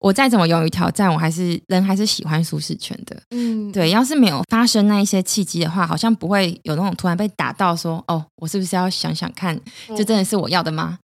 我再怎么勇于挑战，我还是人还是喜欢舒适圈的。嗯，对，要是没有发生那一些契机的话，好像不会有那种突然被打到说，哦，我是不是要想想看，这真的是我要的吗？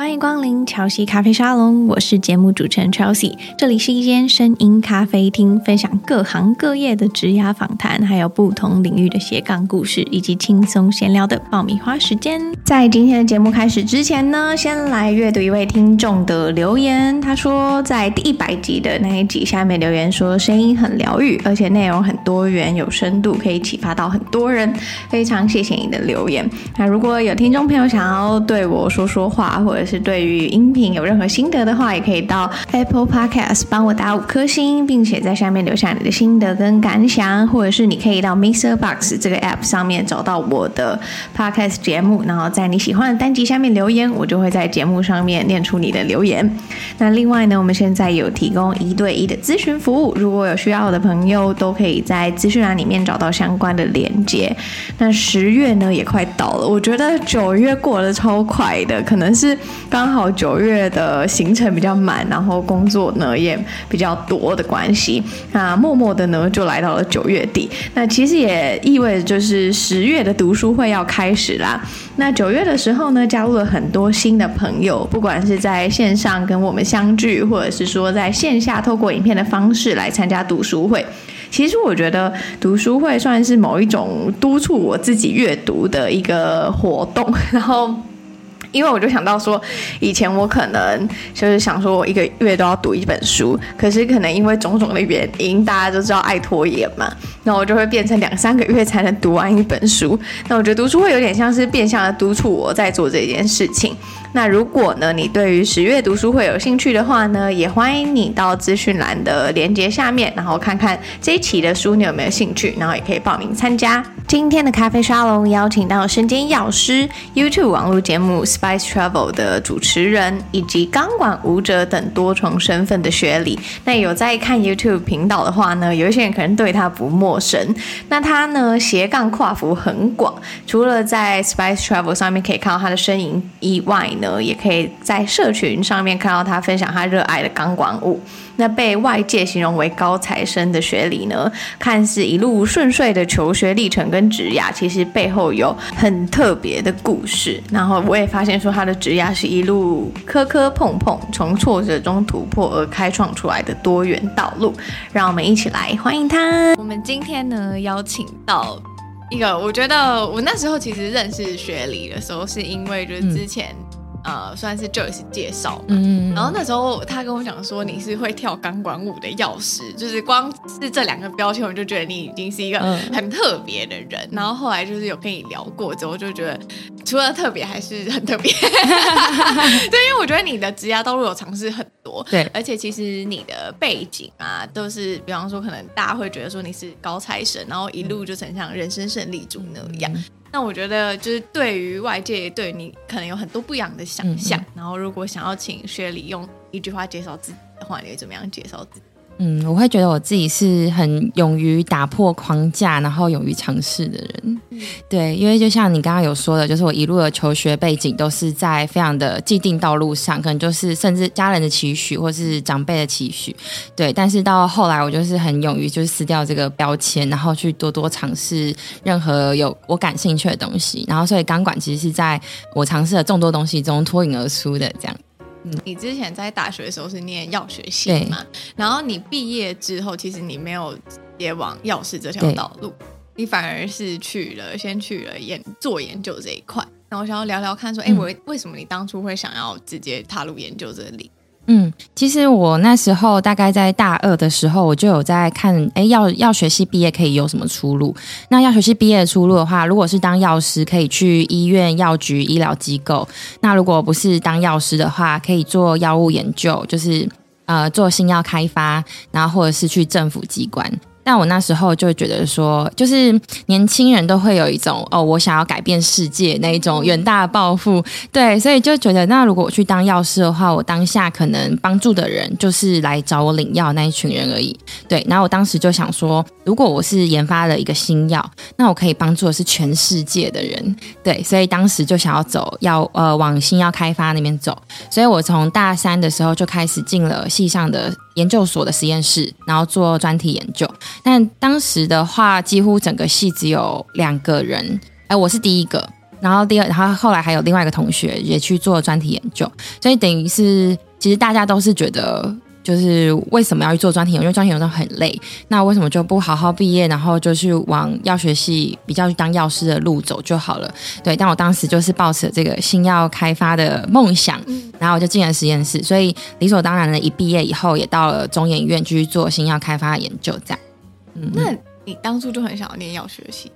欢迎光临乔西咖啡沙龙，我是节目主持人 Chelsea，这里是一间声音咖啡厅，分享各行各业的职涯访谈，还有不同领域的斜杠故事，以及轻松闲聊的爆米花时间。在今天的节目开始之前呢，先来阅读一位听众的留言。他说，在第一百集的那一集下面留言说，声音很疗愈，而且内容很多元有深度，可以启发到很多人。非常谢谢你的留言。那如果有听众朋友想要对我说说话，或者是对于音频有任何心得的话，也可以到 Apple Podcast 帮我打五颗星，并且在下面留下你的心得跟感想，或者是你可以到 MixerBox 这个 App 上面找到我的 Podcast 节目，然后在你喜欢的单集下面留言，我就会在节目上面念出你的留言。那另外呢，我们现在有提供一对一的咨询服务，如果有需要的朋友，都可以在资讯栏里面找到相关的连接。那十月呢也快到了，我觉得九月过得超快的，可能是。刚好九月的行程比较满，然后工作呢也比较多的关系，那默默的呢就来到了九月底。那其实也意味着就是十月的读书会要开始啦。那九月的时候呢，加入了很多新的朋友，不管是在线上跟我们相聚，或者是说在线下透过影片的方式来参加读书会。其实我觉得读书会算是某一种督促我自己阅读的一个活动，然后。因为我就想到说，以前我可能就是想说，我一个月都要读一本书，可是可能因为种种的原因，大家都知道爱拖延嘛，那我就会变成两三个月才能读完一本书。那我觉得读书会有点像是变相的督促我在做这件事情。那如果呢，你对于十月读书会有兴趣的话呢，也欢迎你到资讯栏的链接下面，然后看看这一期的书你有没有兴趣，然后也可以报名参加。今天的咖啡沙龙邀请到身兼药师、YouTube 网络节目 Spice Travel 的主持人，以及钢管舞者等多重身份的雪里。那有在看 YouTube 频道的话呢，有一些人可能对他不陌生。那他呢，斜杠跨幅很广，除了在 Spice Travel 上面可以看到他的身影以外呢，也可以在社群上面看到他分享他热爱的钢管舞。那被外界形容为高材生的雪里呢，看似一路顺遂的求学历程跟职涯，其实背后有很特别的故事。然后我也发现说，他的职涯是一路磕磕碰碰，从挫折中突破而开创出来的多元道路。让我们一起来欢迎他。我们今天呢，邀请到一个，我觉得我那时候其实认识雪里的时候，是因为就是之前。嗯呃，算是 Joyce 介绍，嗯，然后那时候他跟我讲说，你是会跳钢管舞的药师，就是光是这两个标签，我就觉得你已经是一个很特别的人。嗯、然后后来就是有跟你聊过之后，就觉得除了特别还是很特别。对，因为我觉得你的职涯道路有尝试很多，对，而且其实你的背景啊，都是比方说可能大家会觉得说你是高材生，然后一路就成像人生胜利组那样。嗯那我觉得，就是对于外界对你可能有很多不一样的想象。嗯嗯，然后，如果想要请薛礼用一句话介绍自己的话，你会怎么样介绍自己？嗯，我会觉得我自己是很勇于打破框架，然后勇于尝试的人。嗯、对，因为就像你刚刚有说的，就是我一路的求学背景都是在非常的既定道路上，可能就是甚至家人的期许或是长辈的期许。对，但是到后来，我就是很勇于就是撕掉这个标签，然后去多多尝试任何有我感兴趣的东西。然后，所以钢管其实是在我尝试的众多东西中脱颖而出的这样。你之前在大学的时候是念药学系嘛？然后你毕业之后，其实你没有也往药师这条道路，你反而是去了先去了研做研究这一块。那我想要聊聊看，说，哎，我为什么你当初会想要直接踏入研究这里？嗯，其实我那时候大概在大二的时候，我就有在看，哎，要要学系毕业可以有什么出路？那要学系毕业的出路的话，如果是当药师，可以去医院、药局、医疗机构；那如果不是当药师的话，可以做药物研究，就是呃做新药开发，然后或者是去政府机关。但我那时候就觉得说，就是年轻人都会有一种哦，我想要改变世界那一种远大的抱负，对，所以就觉得那如果我去当药师的话，我当下可能帮助的人就是来找我领药那一群人而已，对。然后我当时就想说，如果我是研发了一个新药，那我可以帮助的是全世界的人，对。所以当时就想要走要呃往新药开发那边走，所以我从大三的时候就开始进了系上的。研究所的实验室，然后做专题研究。但当时的话，几乎整个系只有两个人，哎，我是第一个，然后第二，然后后来还有另外一个同学也去做专题研究，所以等于是其实大家都是觉得。就是为什么要去做专题？因为专题有时候很累。那为什么就不好好毕业，然后就去往药学系比较去当药师的路走就好了？对，但我当时就是抱持这个新药开发的梦想，然后我就进了实验室，所以理所当然的，一毕业以后也到了中研院继续做新药开发的研究。这样，嗯，那你当初就很想要念药学系？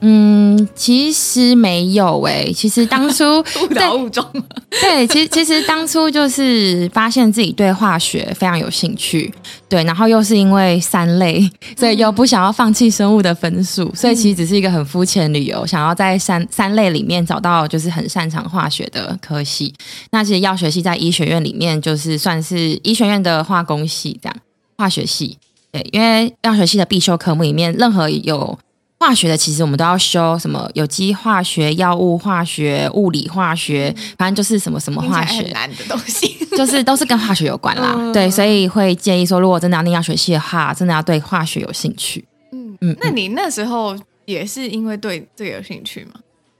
嗯，其实没有诶、欸，其实当初 误打误撞。对，其实其实当初就是发现自己对化学非常有兴趣，对，然后又是因为三类，所以又不想要放弃生物的分数，所以其实只是一个很肤浅理由，想要在三三类里面找到就是很擅长化学的科系。那其实药学系在医学院里面就是算是医学院的化工系这样，化学系。对，因为药学系的必修科目里面任何有。化学的其实我们都要修什么有机化学、药物化学、物理化学，反正就是什么什么化学，难的东西，就是都是跟化学有关啦。嗯、对，所以会建议说，如果真的要念药学系的话，真的要对化学有兴趣。嗯嗯，那你那时候也是因为对这个有兴趣吗？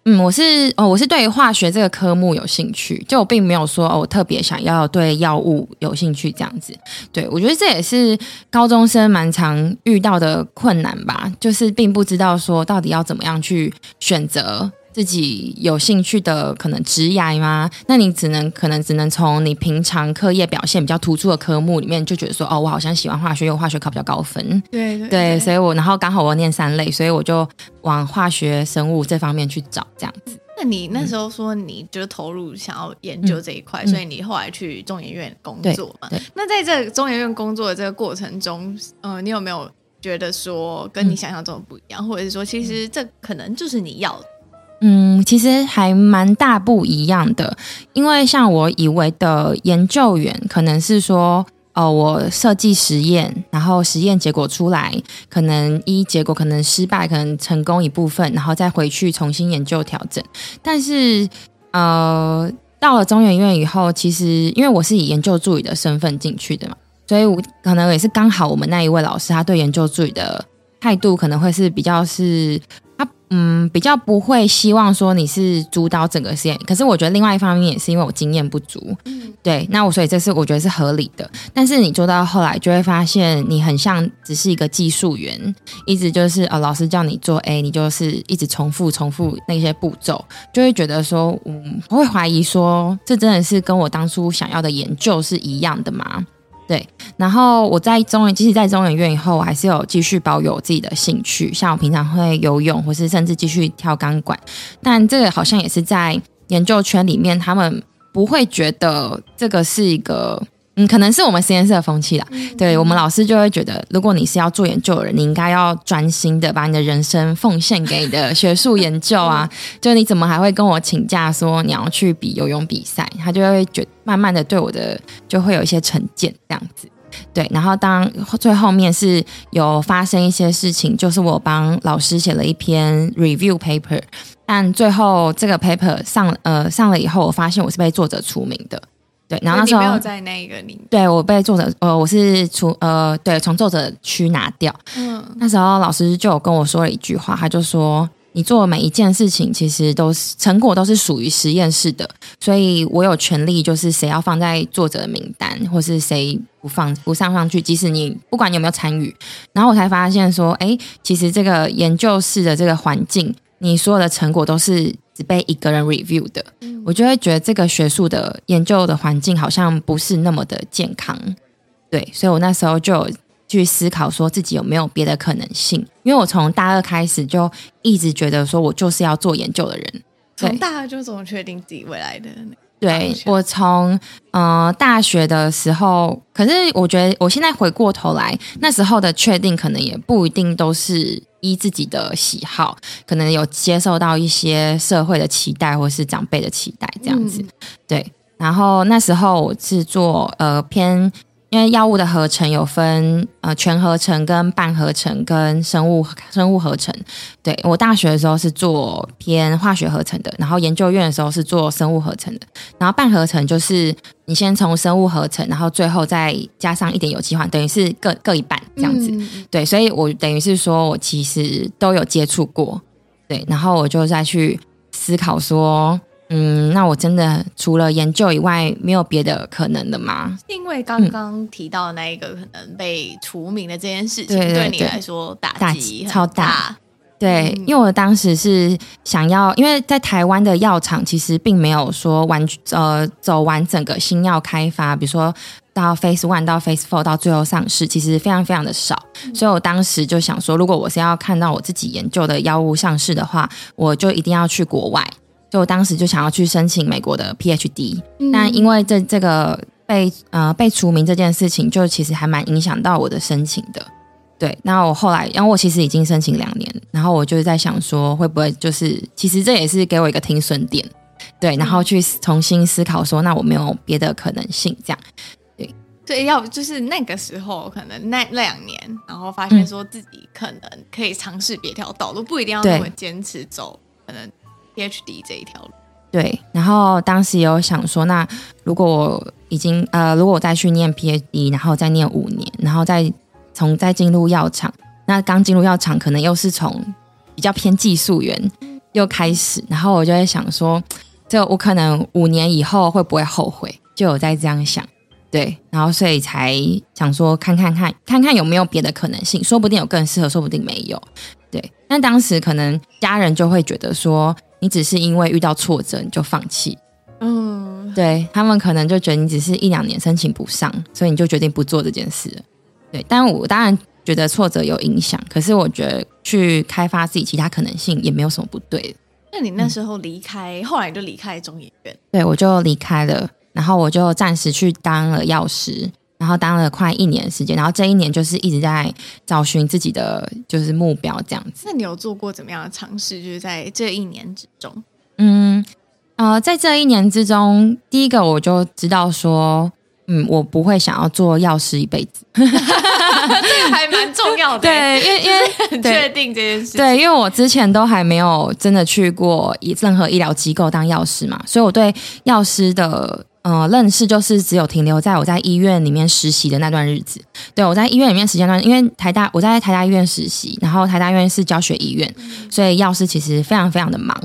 嗯，我是哦，我是对化学这个科目有兴趣，就我并没有说哦，我特别想要对药物有兴趣这样子。对，我觉得这也是高中生蛮常遇到的困难吧，就是并不知道说到底要怎么样去选择。自己有兴趣的可能职涯吗？那你只能可能只能从你平常课业表现比较突出的科目里面就觉得说，哦，我好像喜欢化学，因为化学考比较高分。对对，所以我然后刚好我念三类，所以我就往化学生物这方面去找这样子。那你那时候说你就投入想要研究这一块，嗯、所以你后来去中研院工作嘛？那在这中研院工作的这个过程中，嗯、呃，你有没有觉得说跟你想象中的不一样，嗯、或者是说其实这可能就是你要的？嗯，其实还蛮大不一样的，因为像我以为的研究员，可能是说，哦、呃，我设计实验，然后实验结果出来，可能一结果可能失败，可能成功一部分，然后再回去重新研究调整。但是，呃，到了中研院以后，其实因为我是以研究助理的身份进去的嘛，所以我可能也是刚好我们那一位老师，他对研究助理的态度可能会是比较是。嗯，比较不会希望说你是主导整个实验，可是我觉得另外一方面也是因为我经验不足，对，那我所以这是我觉得是合理的。但是你做到后来就会发现，你很像只是一个技术员，一直就是呃老师叫你做 A，你就是一直重复重复那些步骤，就会觉得说，嗯，我会怀疑说，这真的是跟我当初想要的研究是一样的吗？对，然后我在中研，即使在中研院以后，我还是有继续保有自己的兴趣，像我平常会游泳，或是甚至继续跳钢管。但这个好像也是在研究圈里面，他们不会觉得这个是一个。嗯，可能是我们实验室的风气啦。对，我们老师就会觉得，如果你是要做研究的人，你应该要专心的把你的人生奉献给你的学术研究啊。就你怎么还会跟我请假说你要去比游泳比赛？他就会觉慢慢的对我的就会有一些成见这样子。对，然后当最后面是有发生一些事情，就是我帮老师写了一篇 review paper，但最后这个 paper 上呃上了以后，我发现我是被作者除名的。对，然后那时候没有在那个里，对我被作者呃，我是从呃，对，从作者区拿掉。嗯，那时候老师就有跟我说了一句话，他就说：“你做的每一件事情，其实都是成果都是属于实验室的，所以我有权利，就是谁要放在作者的名单，或是谁不放不上上去，即使你不管你有没有参与。”然后我才发现说：“哎，其实这个研究室的这个环境，你所有的成果都是。”只被一个人 review 的，我就会觉得这个学术的研究的环境好像不是那么的健康，对，所以我那时候就有去思考说自己有没有别的可能性，因为我从大二开始就一直觉得说我就是要做研究的人，从大二就怎么确定自己未来的？对，我从呃大学的时候，可是我觉得我现在回过头来，那时候的确定可能也不一定都是。依自己的喜好，可能有接受到一些社会的期待，或是长辈的期待，这样子。嗯、对，然后那时候我是做呃偏，因因为药物的合成有分呃全合成跟半合成跟生物生物合成。对，我大学的时候是做偏化学合成的，然后研究院的时候是做生物合成的。然后半合成就是你先从生物合成，然后最后再加上一点有机化，等于是各各一半这样子。嗯、对，所以我等于是说我其实都有接触过。对，然后我就再去思考说。嗯，那我真的除了研究以外，没有别的可能的吗？因为刚刚提到那一个可能被除名的这件事情，对你来说打击超大。对，因为我当时是想要，因为在台湾的药厂其实并没有说完呃走完整个新药开发，比如说到 Phase One 到 Phase Four 到最后上市，其实非常非常的少。所以我当时就想说，如果我是要看到我自己研究的药物上市的话，我就一定要去国外。就我当时就想要去申请美国的 PhD，嗯，但因为这这个被呃被除名这件事情，就其实还蛮影响到我的申请的。对，那我后来，因为我其实已经申请两年，然后我就是在想说，会不会就是其实这也是给我一个停损点，对，然后去重新思考说，那我没有别的可能性，这样，对，对，要就是那个时候可能那那两年，然后发现说自己可能可以尝试别条道路，不一定要那么坚持走，可能。PhD 这一条路，对，然后当时有想说，那如果我已经呃，如果我再去念 PhD，然后再念五年，然后再从再进入药厂，那刚进入药厂可能又是从比较偏技术员又开始，然后我就会想说，这我可能五年以后会不会后悔？就有在这样想，对，然后所以才想说看看看看看有没有别的可能性，说不定有更适合，说不定没有，对。但当时可能家人就会觉得说。你只是因为遇到挫折你就放弃，嗯，对，他们可能就觉得你只是一两年申请不上，所以你就决定不做这件事。对，但我当然觉得挫折有影响，可是我觉得去开发自己其他可能性也没有什么不对。那你那时候离开，嗯、后来就离开中研院？对，我就离开了，然后我就暂时去当了药师。然后当了快一年的时间，然后这一年就是一直在找寻自己的就是目标这样子。那你有做过怎么样的尝试？就是在这一年之中，嗯呃，在这一年之中，第一个我就知道说，嗯，我不会想要做药师一辈子，这个还蛮重要的。对，因为因为 很确定这件事。对，因为我之前都还没有真的去过任何医疗机构当药师嘛，所以我对药师的。呃，认识就是只有停留在我在医院里面实习的那段日子。对，我在医院里面时间段，因为台大我在台大医院实习，然后台大医院是教学医院，所以药师其实非常非常的忙。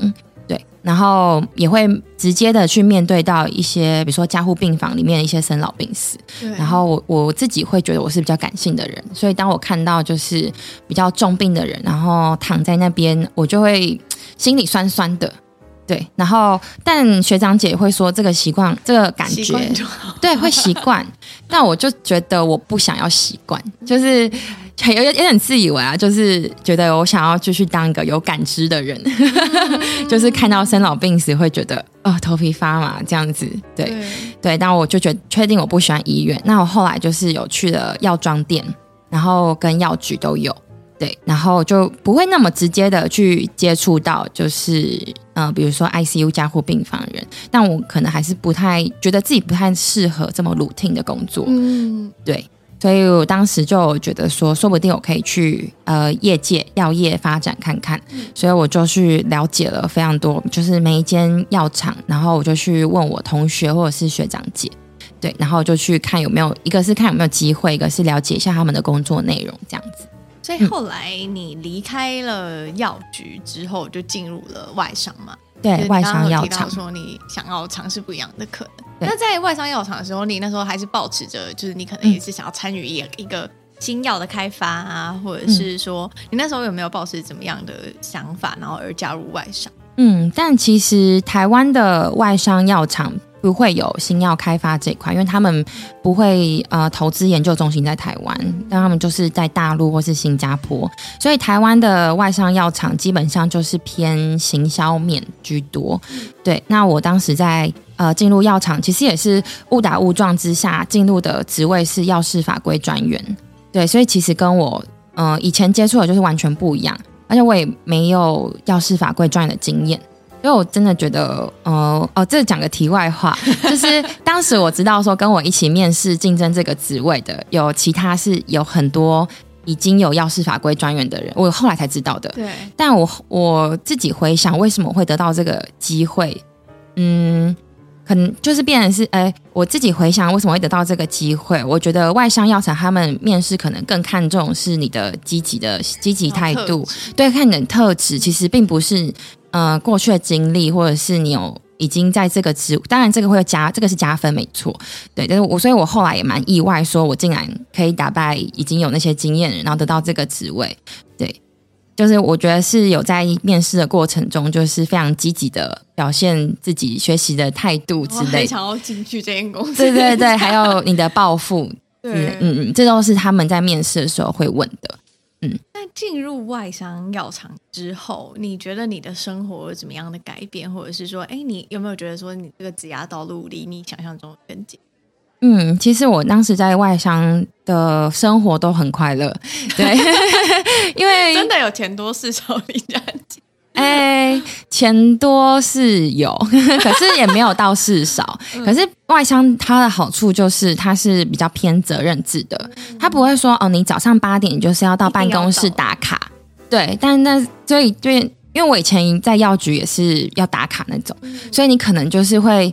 对，然后也会直接的去面对到一些，比如说加护病房里面的一些生老病死。对。然后我我自己会觉得我是比较感性的人，所以当我看到就是比较重病的人，然后躺在那边，我就会心里酸酸的。对，然后但学长姐会说这个习惯，这个感觉，对，会习惯。但我就觉得我不想要习惯，就是有有有点自以为啊，就是觉得我想要继续当一个有感知的人，嗯、就是看到生老病死会觉得哦头皮发麻这样子。对对，对，但我就觉得确定我不喜欢医院。那我后来就是有去了药妆店，然后跟药局都有。对，然后就不会那么直接的去接触到，就是呃，比如说 ICU 加护病房人，但我可能还是不太觉得自己不太适合这么 routine 的工作。嗯，对，所以我当时就觉得说，说不定我可以去呃业界药业发展看看，所以我就去了解了非常多，就是每一间药厂，然后我就去问我同学或者是学长姐，对，然后就去看有没有，一个是看有没有机会，一个是了解一下他们的工作内容，这样子。所以后来你离开了药局之后，就进入了外商嘛？对，外商药厂。说你想要尝试不一样的可能。那在外商药厂的时候，你那时候还是保持着，就是你可能也是想要参与一一个新药的开发啊，或者是说，你那时候有没有抱持怎么样的想法，然后而加入外商？嗯，但其实台湾的外商药厂。不会有新药开发这一块，因为他们不会呃投资研究中心在台湾，但他们就是在大陆或是新加坡，所以台湾的外商药厂基本上就是偏行销面居多。对，那我当时在呃进入药厂，其实也是误打误撞之下进入的职位是药事法规专员。对，所以其实跟我呃以前接触的就是完全不一样，而且我也没有药事法规专员的经验。因为我真的觉得，呃，哦，这讲个题外话，就是当时我知道说跟我一起面试竞争这个职位的，有其他是有很多已经有药事法规专员的人，我后来才知道的。对，但我我自己回想，为什么会得到这个机会？嗯。可能就是变成是，哎、欸，我自己回想为什么会得到这个机会，我觉得外商药厂他们面试可能更看重是你的积极的积极态度，对，看你的特质，其实并不是呃过去的经历，或者是你有已经在这个职，当然这个会加，这个是加分没错，对，但是我所以我后来也蛮意外，说我竟然可以打败已经有那些经验，然后得到这个职位，对。就是我觉得是有在面试的过程中，就是非常积极的表现自己学习的态度之类的。想要进去这间公司，对对对，还有你的抱负，对，嗯嗯，这都是他们在面试的时候会问的。嗯，那进入外商药厂之后，你觉得你的生活有怎么样的改变，或者是说，哎，你有没有觉得说你这个职涯道路离你想象中更近？嗯，其实我当时在外商的生活都很快乐，对，因为真的有钱多事少离家近。哎，钱多是有，可是也没有到事少。可是外商它的好处就是它是比较偏责任制的，它不会说哦，你早上八点就是要到办公室打卡，对。但那所以对，因为我以前在药局也是要打卡那种，所以你可能就是会。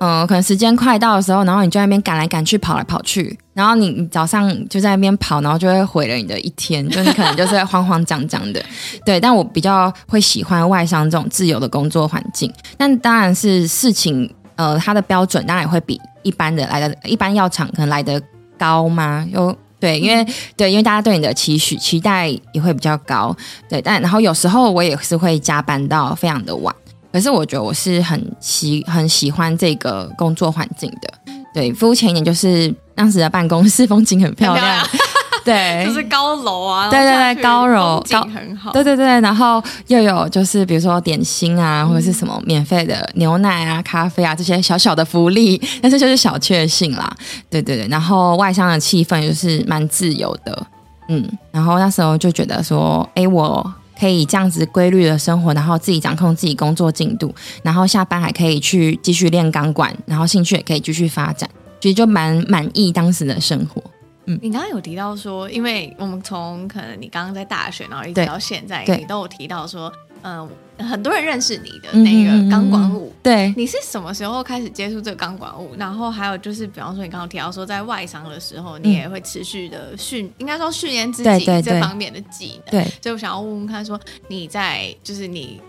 嗯，可能时间快到的时候，然后你就在那边赶来赶去，跑来跑去，然后你你早上就在那边跑，然后就会毁了你的一天，就你可能就是慌慌张张的。对，但我比较会喜欢外商这种自由的工作环境，但当然是事情，呃，它的标准当然也会比一般的来的，一般药厂可能来得高吗？又对，因为对，因为大家对你的期许期待也会比较高，对，但然后有时候我也是会加班到非常的晚。可是我觉得我是很喜很喜欢这个工作环境的，对，肤浅一点就是当时的办公室风景很漂亮，漂亮。对，就是高楼啊，对对对，高楼。高很好，对对对，然后又有就是比如说点心啊，或者是什么免费的牛奶啊、咖啡啊这些小小的福利，但是就是小确幸啦，对对对，然后外商的气氛就是蛮自由的，嗯，然后那时候就觉得说，哎我。可以这样子规律的生活，然后自己掌控自己工作进度，然后下班还可以去继续练钢管，然后兴趣也可以继续发展，其实就蛮满意当时的生活。嗯，你刚刚有提到说，因为我们从可能你刚刚在大学，然后一直到现在，你都有提到说。嗯、呃，很多人认识你的那个钢管舞，嗯，对，你是什么时候开始接触这个钢管舞？然后还有就是，比方说你刚刚提到说，在外商的时候，你也会持续的训，嗯、应该说训练自己这方面的技能。对，所以我想要问问看，说你在就是你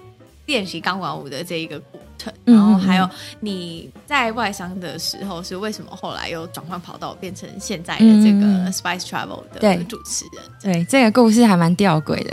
练习钢管舞的这一个过程，然后还有你在外商的时候是为什么后来又转换跑道变成现在的这个 Spice Travel 的主持人？对，对，这个故事还蛮吊诡的。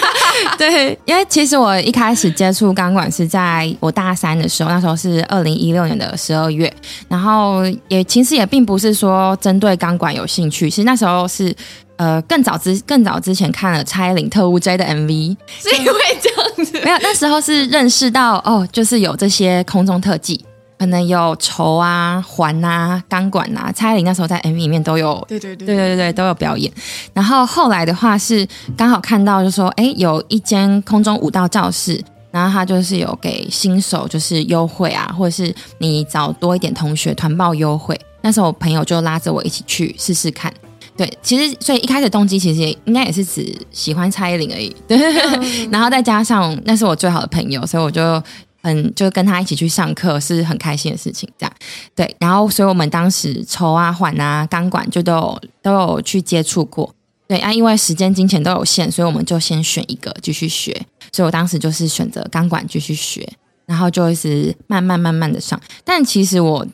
对，因为其实我一开始接触钢管是在我大三的时候，那时候是二零一六年的十二月，然后也其实也并不是说针对钢管有兴趣，其实那时候是呃更早之更早之前看了蔡依林特务 J 的 MV，是因为这样子，没有，那时候是认识到哦，就是有这些空中特技。可能有绸啊、环啊、钢管啊，蔡依林那时候在 MV 里面都有，对对对对对对都有表演。然后后来的话是刚好看到，就说哎，有一间空中舞蹈教室，然后他就是有给新手就是优惠啊，或者是你找多一点同学团报优惠。那时候我朋友就拉着我一起去试试看。对，其实所以一开始动机其实也应该也是只喜欢蔡依林而已。对，嗯、然后再加上那是我最好的朋友，所以我就。嗯，就跟他一起去上课是很开心的事情，这样对。然后，所以我们当时抽啊、缓啊、钢管就都有都有去接触过，对啊。因为时间、金钱都有限，所以我们就先选一个继续学。所以我当时就是选择钢管继续学，然后就是慢慢慢慢的上。但其实我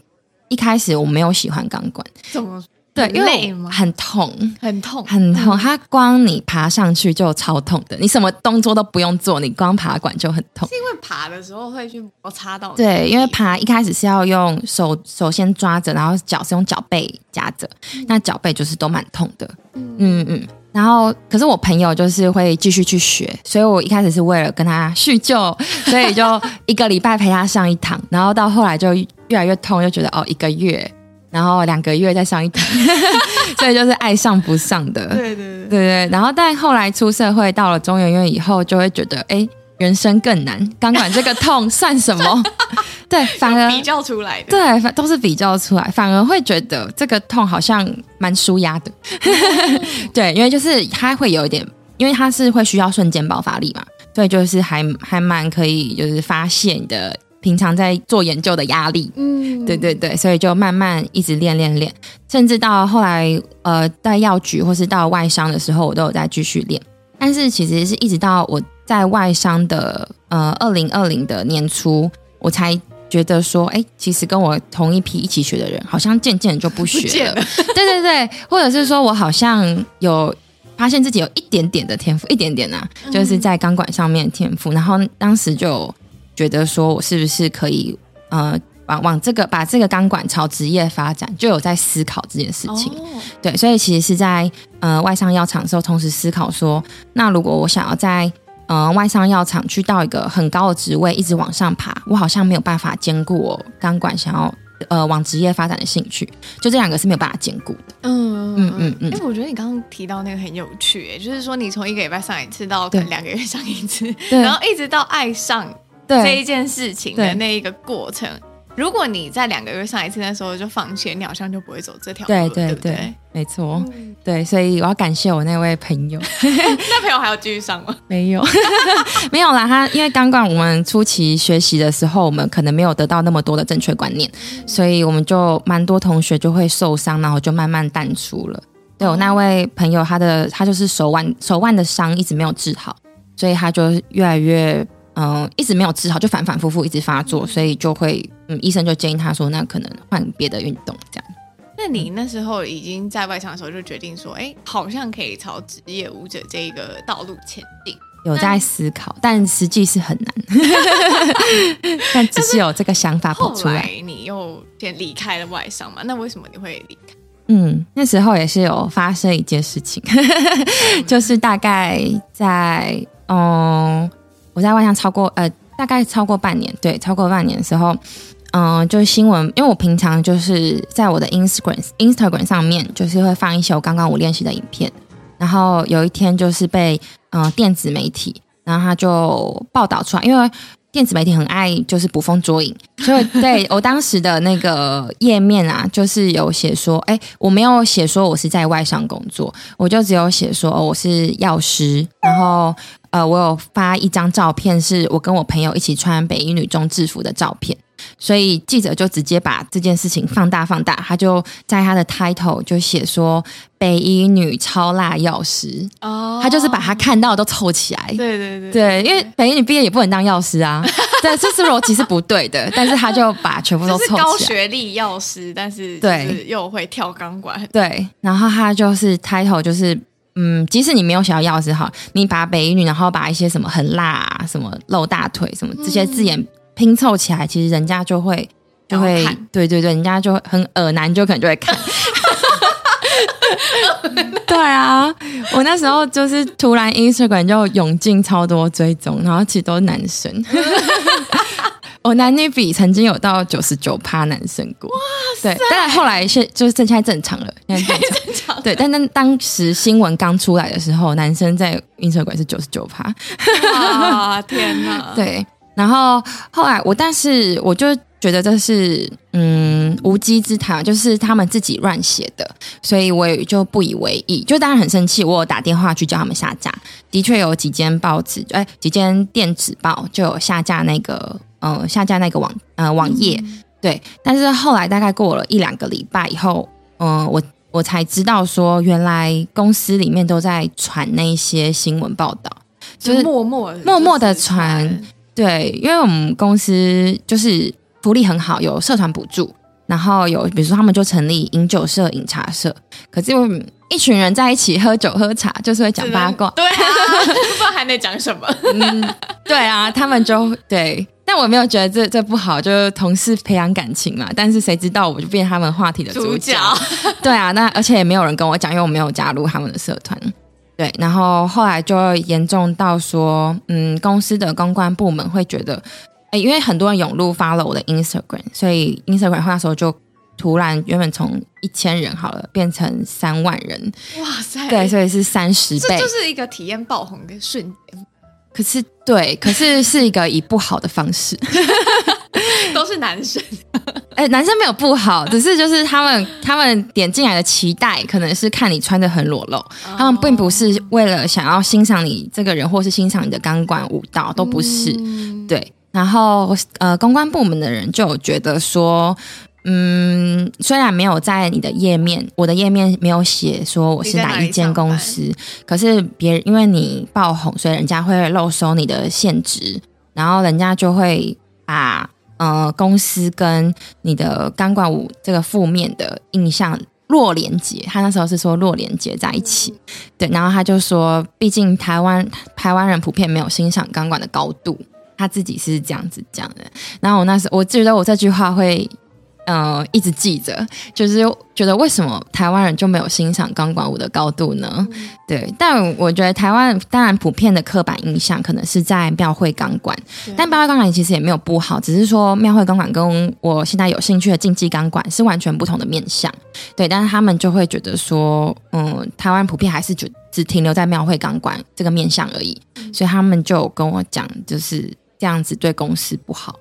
一开始我没有喜欢钢管，怎么？对，因为很痛，很痛，很痛。它光你爬上去就超痛的，你什么动作都不用做，你光爬管就很痛。是因为爬的时候会去摩擦到？对，因为爬一开始是要用手首先抓着，然后脚是用脚背夹着，嗯、那脚背就是都蛮痛的。嗯嗯嗯。然后，可是我朋友就是会继续去学，所以我一开始是为了跟他叙旧，所以就一个礼拜陪他上一堂，然后到后来就越来越痛，又觉得哦，一个月。然后两个月再上一堂，所以就是爱上不上的。对对对，对对。然后但后来出社会到了中研院以后，就会觉得，哎，人生更难，钢管这个痛算什么？对，反而比较出来的，对，反都是比较出来，反而会觉得这个痛好像蛮舒压的。对，因为就是它会有一点，因为它是会需要瞬间爆发力嘛，所以就是还还蛮可以，就是发泄的平常在做研究的压力。嗯，对对对，所以就慢慢一直练练练，甚至到后来呃，在药局或是到外商的时候，我都有在继续练。但是其实是一直到我在外商的呃二零二零的年初，我才觉得说，哎，其实跟我同一批一起学的人，好像渐渐就不学了。对对对，或者是说我好像有发现自己有一点点的天赋，一点点啊，就是在钢管上面天赋。然后当时就觉得说我是不是可以呃。往往这个把这个钢管朝职业发展，就有在思考这件事情。Oh. 对，所以其实是在呃外商药厂的时候，同时思考说，那如果我想要在呃外商药厂去到一个很高的职位，一直往上爬，我好像没有办法兼顾我钢管想要呃往职业发展的兴趣，就这两个是没有办法兼顾的。嗯嗯嗯嗯。因为我觉得你刚刚提到那个很有趣，哎，就是说你从一个礼拜上一次到可能两个月上一次，然后一直到爱上这一件事情的那一个过程。如果你在两个月上一次那时候就放弃，你好像就不会走这条路，对对对，对对没错，嗯、对，所以我要感谢我那位朋友。那朋友还要继续上吗？没有，没有啦。他因为钢管我们初期学习的时候，我们可能没有得到那么多的正确观念，所以我们就蛮多同学就会受伤，然后就慢慢淡出了。对，我那位朋友，他的他就是手腕手腕的伤一直没有治好，所以他就越来越。嗯，一直没有治好，就反反复复一直发作，所以就会，嗯，医生就建议他说，那可能换别的运动这样。那你那时候已经在外场的时候就决定说，哎，好像可以朝职业舞者这个道路前进，有在思考，但实际是很难，但只是有这个想法跑出来。你又先离开了外商嘛？那为什么你会离开？嗯，那时候也是有发生一件事情，就是大概在嗯。我在外商超过呃，大概超过半年，对，超过半年的时候，嗯、就是新闻，因为我平常就是在我的 Instagram Instagram 上面，就是会放一些我刚刚我练习的影片，然后有一天就是被嗯、电子媒体，然后他就报道出来，因为电子媒体很爱就是捕风捉影，所以对我当时的那个页面啊，就是有写说，哎，我没有写说我是在外商工作，我就只有写说、我是药师，然后。呃，我有发一张照片，是我跟我朋友一起穿北医女中制服的照片，所以记者就直接把这件事情放大放大，他就在他的 title 就写说北医女超辣药师哦，他就是把他看到的都凑起来，对对对对，因为北医女毕业也不能当药师啊，对，这是逻辑是不对的，但是他就把全部都凑起来，高学历药师，但是对又会跳钢管，对，然后他就是 title 就是。嗯，即使你没有想要药师好，你把北一女，然后把一些什么很辣啊，什么露大腿，什么这些字眼拼凑起来，其实人家就会就会，对对对，人家就会很耳男，就可能就会看。对啊，我那时候就是突然 Instagram 就涌进超多追踪，然后其实都是男生。我男女比曾经有到九十九趴男生过，哇塞！对，但后来是就是现在正常了，现在正常。对，但当当时新闻刚出来的时候，男生在 Instagram 是九十九趴。啊天哪！对，然后后来我，但是我就觉得这是嗯无稽之谈，就是他们自己乱写的，所以我也就不以为意。就当然很生气，我有打电话去叫他们下架。的确有几间报纸，哎，几间电子报就有下架那个。呃，下架那个网呃网页，嗯、对，但是后来大概过了一两个礼拜以后，嗯、呃，我我才知道说，原来公司里面都在传那些新闻报道，就是默默默默的传，对，因为我们公司就是福利很好，有社团补助，然后有比如说他们就成立饮酒社、饮茶社，可是我一群人在一起喝酒喝茶，就是会讲八卦，对啊，不知道还能讲什么，嗯，对啊，他们就对。但我没有觉得这这不好，就是同事培养感情嘛。但是谁知道我就变他们话题的主角？主角对啊，那而且也没有人跟我讲，因为我没有加入他们的社团。对，然后后来就严重到说，嗯，公司的公关部门会觉得，哎，因为很多人涌入 follow 我的 Instagram，所以 Instagram 那时候就突然原本从一千人好了变成三万人。哇塞！对，所以是三十倍，这就是一个体验爆红的瞬间。可是对，可是是一个以不好的方式，都是男生。哎、欸，男生没有不好，只是就是他们他们点进来的期待，可能是看你穿的很裸露，他们并不是为了想要欣赏你这个人，或是欣赏你的钢管舞蹈，都不是。嗯、对，然后呃，公关部门的人就觉得说，嗯，虽然没有在你的页面，我的页面没有写说我是哪一间公司，可是别人因为你爆红，所以人家会漏收你的现值，然后人家就会把。呃，公司跟你的钢管舞这个负面的印象弱连接，他那时候是说弱连接在一起，对，然后他就说，毕竟台湾台湾人普遍没有欣赏钢管的高度，他自己是这样子讲的。然后我那时候我觉得我这句话会。嗯、呃，一直记着，就是觉得为什么台湾人就没有欣赏钢管舞的高度呢？嗯、对，但我觉得台湾当然普遍的刻板印象可能是在庙会钢管，但庙会钢管其实也没有不好，只是说庙会钢管跟我现在有兴趣的竞技钢管是完全不同的面向。对，但是他们就会觉得说，嗯，台湾普遍还是只只停留在庙会钢管这个面向而已，嗯、所以他们就跟我讲，就是这样子对公司不好。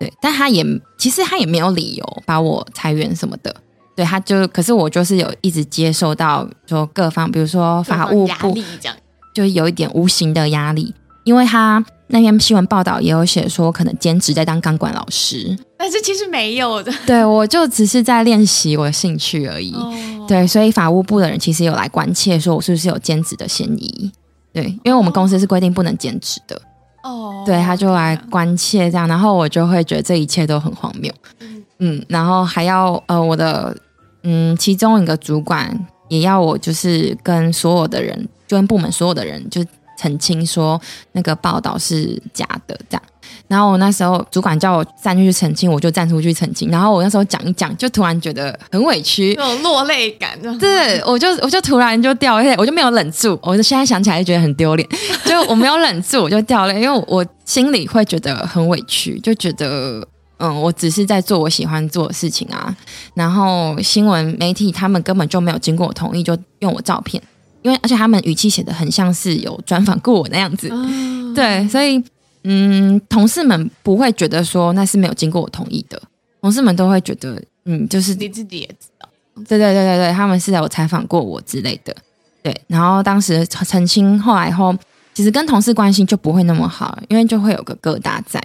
对，但他也其实他也没有理由把我裁员什么的。对，他就可是我就是有一直接受到说各方，比如说法务部这样，就有一点无形的压力，因为他那篇新闻报道也有写说可能兼职在当钢管老师，但是其实没有的。对，我就只是在练习我的兴趣而已。哦、对，所以法务部的人其实有来关切，说我是不是有兼职的嫌疑？对，因为我们公司是规定不能兼职的。哦，oh, 对，他就来。关切这样，然后我就会觉得这一切都很荒谬，嗯，嗯，然后还要呃，我的嗯，其中一个主管也要我就是跟所有的人，就跟部门所有的人就澄清说那个报道是假的这样。然后我那时候主管叫我站出去澄清，我就站出去澄清。然后我那时候讲一讲，就突然觉得很委屈，那种落泪感。对，我就我就突然就掉泪，我就没有忍住。我就现在想起来就觉得很丢脸，就我没有忍住，我就掉泪，因为我，心里会觉得很委屈，就觉得嗯，我只是在做我喜欢做的事情啊。然后新闻媒体他们根本就没有经过我同意就用我照片，因为而且他们语气写得很像是有专访过我那样子。嗯、对，所以。嗯，同事们不会觉得说那是没有经过我同意的，同事们都会觉得，嗯，就是你自己也知道，对对对对对，他们是有采访过我之类的，对。然后当时澄清后来后，其实跟同事关系就不会那么好，因为就会有个疙瘩在，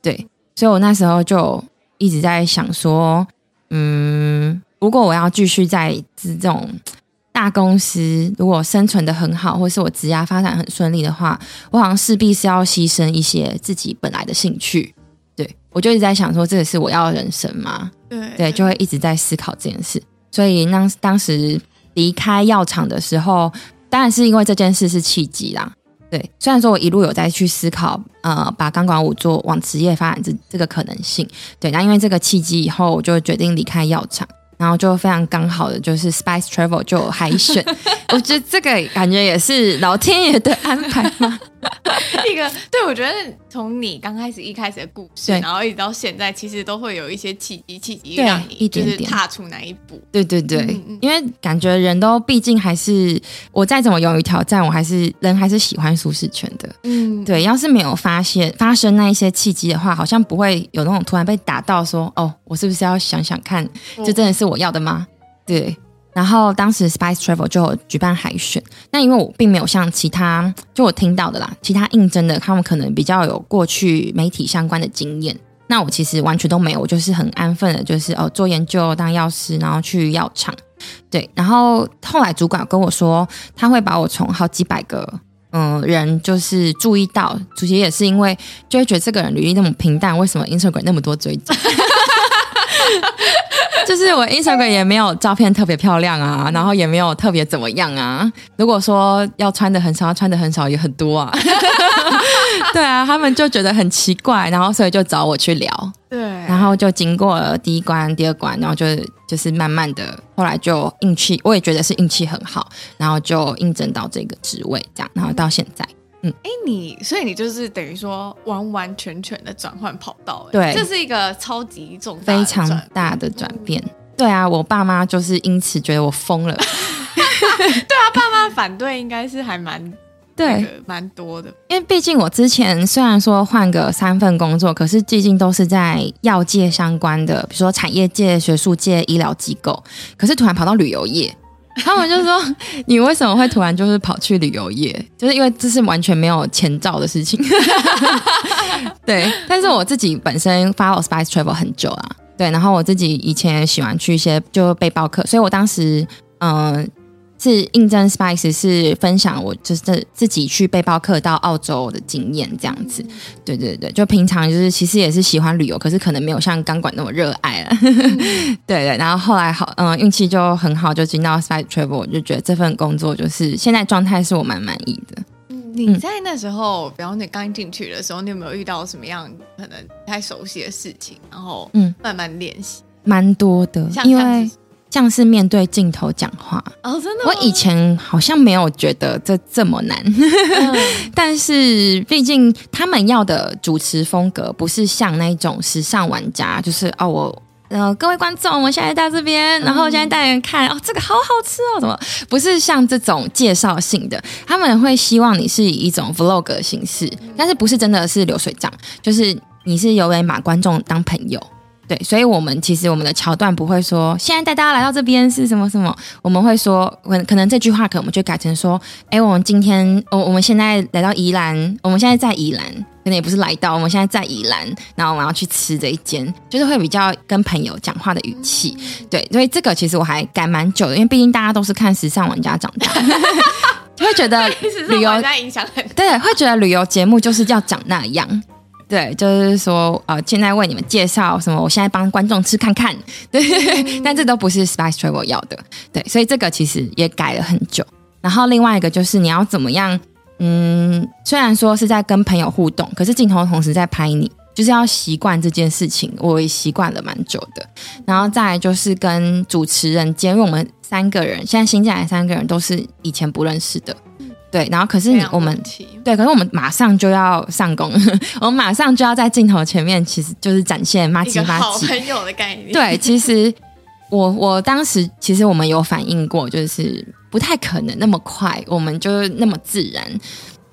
对。所以我那时候就一直在想说，嗯，如果我要继续在这种。大公司如果生存的很好，或是我职业发展很顺利的话，我好像势必是要牺牲一些自己本来的兴趣。对，我就一直在想说，这个是我要的人生吗？对对，就会一直在思考这件事。所以当当时离开药厂的时候，当然是因为这件事是契机啦。对，虽然说我一路有在去思考，呃，把钢管舞做往职业发展这这个可能性。对，那因为这个契机以后，我就决定离开药厂。然后就非常刚好的，就是 Spice Travel 就有海选，我觉得这个感觉也是老天爷的安排吗？一个对，我觉得从你刚开始一开始的故事，对。然后一直到现在，其实都会有一些契机，契机让你就是踏出那一步。对对对，嗯嗯，因为感觉人都毕竟还是我再怎么勇于挑战，我还是人还是喜欢舒适圈的。嗯，对，要是没有发现发生那一些契机的话，好像不会有那种突然被打到说，哦，我是不是要想想看，这真的是我我要的吗？对。然后当时 Spice Travel 就举办海选，那因为我并没有像其他就我听到的啦，其他应征的他们可能比较有过去媒体相关的经验，那我其实完全都没有，我就是很安分的，就是哦做研究当药师，然后去药厂，对，然后后来主管跟我说他会把我从好几百个嗯人就是注意到，主席也是因为就会觉得这个人履历那么平淡，为什么 Instagram 那么多追踪？就是我 Instagram 也没有照片特别漂亮啊，然后也没有特别怎么样啊。如果说要穿的很少，穿的很少也很多啊。对啊，他们就觉得很奇怪，然后所以就找我去聊。对，然后就经过了第一关、第二关，然后就就是慢慢的，后来就运气，我也觉得是运气很好，然后就应征到这个职位，这样，然后到现在。嗯，哎，你所以你就是等于说完完全全的转换跑道，对，这是一个超级重大非常大的转变。对啊，我爸妈就是因此觉得我疯了。对啊，爸妈反对应该是还蛮对，蛮多的。因为毕竟我之前虽然说换个三份工作，可是毕竟都是在药界相关的，比如说产业界、学术界、医疗机构。可是突然跑到旅游业，他们就说：“你为什么会突然就是跑去旅游业？就是因为这是完全没有前兆的事情。”对，但是我自己本身 follow Spice Travel 很久啦，对，然后我自己以前也喜欢去一些就背包客，所以我当时嗯。呃是应征 Spice 是分享我就是自己去背包客到澳洲的经验这样子，对对对，就平常就是其实也是喜欢旅游，可是可能没有像钢管那么热爱 对对。然后后来好，嗯，运气就很好，就进到 Spice Travel，我就觉得这份工作就是现在状态是我蛮满意的。你在那时候，嗯、比方说你刚进去的时候，你有没有遇到什么样可能不太熟悉的事情？然后嗯，慢慢练习，蛮多的，因为。像是面对镜头讲话哦，真的。我以前好像没有觉得这这么难，嗯、但是毕竟他们要的主持风格不是像那种时尚玩家，就是哦，我呃各位观众，我们现在到这边，然后现在带人看哦，这个好好吃哦，怎么不是像这种介绍性的？他们会希望你是以一种 vlog 的形式，但是不是真的是流水账，就是你是有为把观众当朋友。对，所以，我们其实我们的桥段不会说，现在带大家来到这边是什么什么，我们会说，可可能这句话可能我们就改成说，哎，我们今天，我我们现在来到宜兰，我们现在在宜兰，可能也不是来到，我们现在在宜兰，然后我们要去吃这一间，就是会比较跟朋友讲话的语气。对，所以这个其实我还改蛮久的，因为毕竟大家都是看时尚玩家长大，就 会觉得旅游影响对，会觉得旅游节目就是要长那样。对，就是说，呃，现在为你们介绍什么？我现在帮观众吃看看，对，但这都不是 Spice Travel 要的，对，所以这个其实也改了很久。然后另外一个就是你要怎么样，嗯，虽然说是在跟朋友互动，可是镜头同时在拍你，就是要习惯这件事情，我也习惯了蛮久的。然后再来就是跟主持人兼，因为我们三个人现在新进来三个人都是以前不认识的。对，然后可是你我们对，可是我们马上就要上工，我们马上就要在镜头前面，其实就是展现妈吉妈吉好朋友的概 念。对，其实我我当时其实我们有反应过，就是不太可能那么快，我们就那么自然。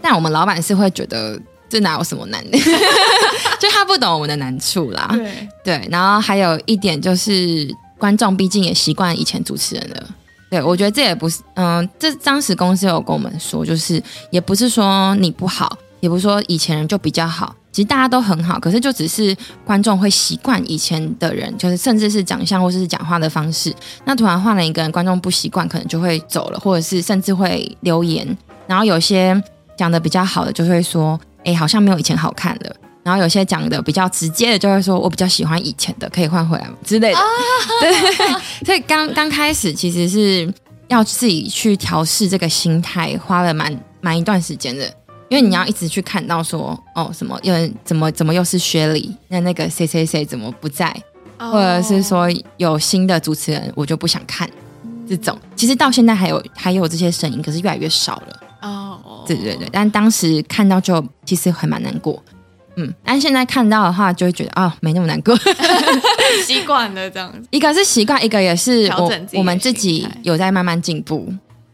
但我们老板是会觉得这哪有什么难的，就他不懂我们的难处啦。对对，然后还有一点就是观众毕竟也习惯以前主持人了。对，我觉得这也不是，嗯、这当时公司有跟我们说，就是也不是说你不好，也不是说以前人就比较好，其实大家都很好，可是就只是观众会习惯以前的人，就是甚至是长相或者是讲话的方式，那突然换了一个人，观众不习惯，可能就会走了，或者是甚至会留言，然后有些讲的比较好的就会说，哎，好像没有以前好看了。然后有些讲的比较直接的，就会说我比较喜欢以前的，可以换回来之类的。啊、对，所以刚刚开始其实是要自己去调试这个心态，花了蛮蛮一段时间的。因为你要一直去看到说，哦，什么有人怎么怎么又是薛礼，那那个谁谁谁怎么不在，哦、或者是说有新的主持人，我就不想看这种。其实到现在还有还有这些声音，可是越来越少了。哦，对对对，但当时看到就其实还蛮难过。嗯，但现在看到的话，就会觉得啊、哦，没那么难过，习惯了这样子。一个是习惯，一个也是我我们自己有在慢慢进步，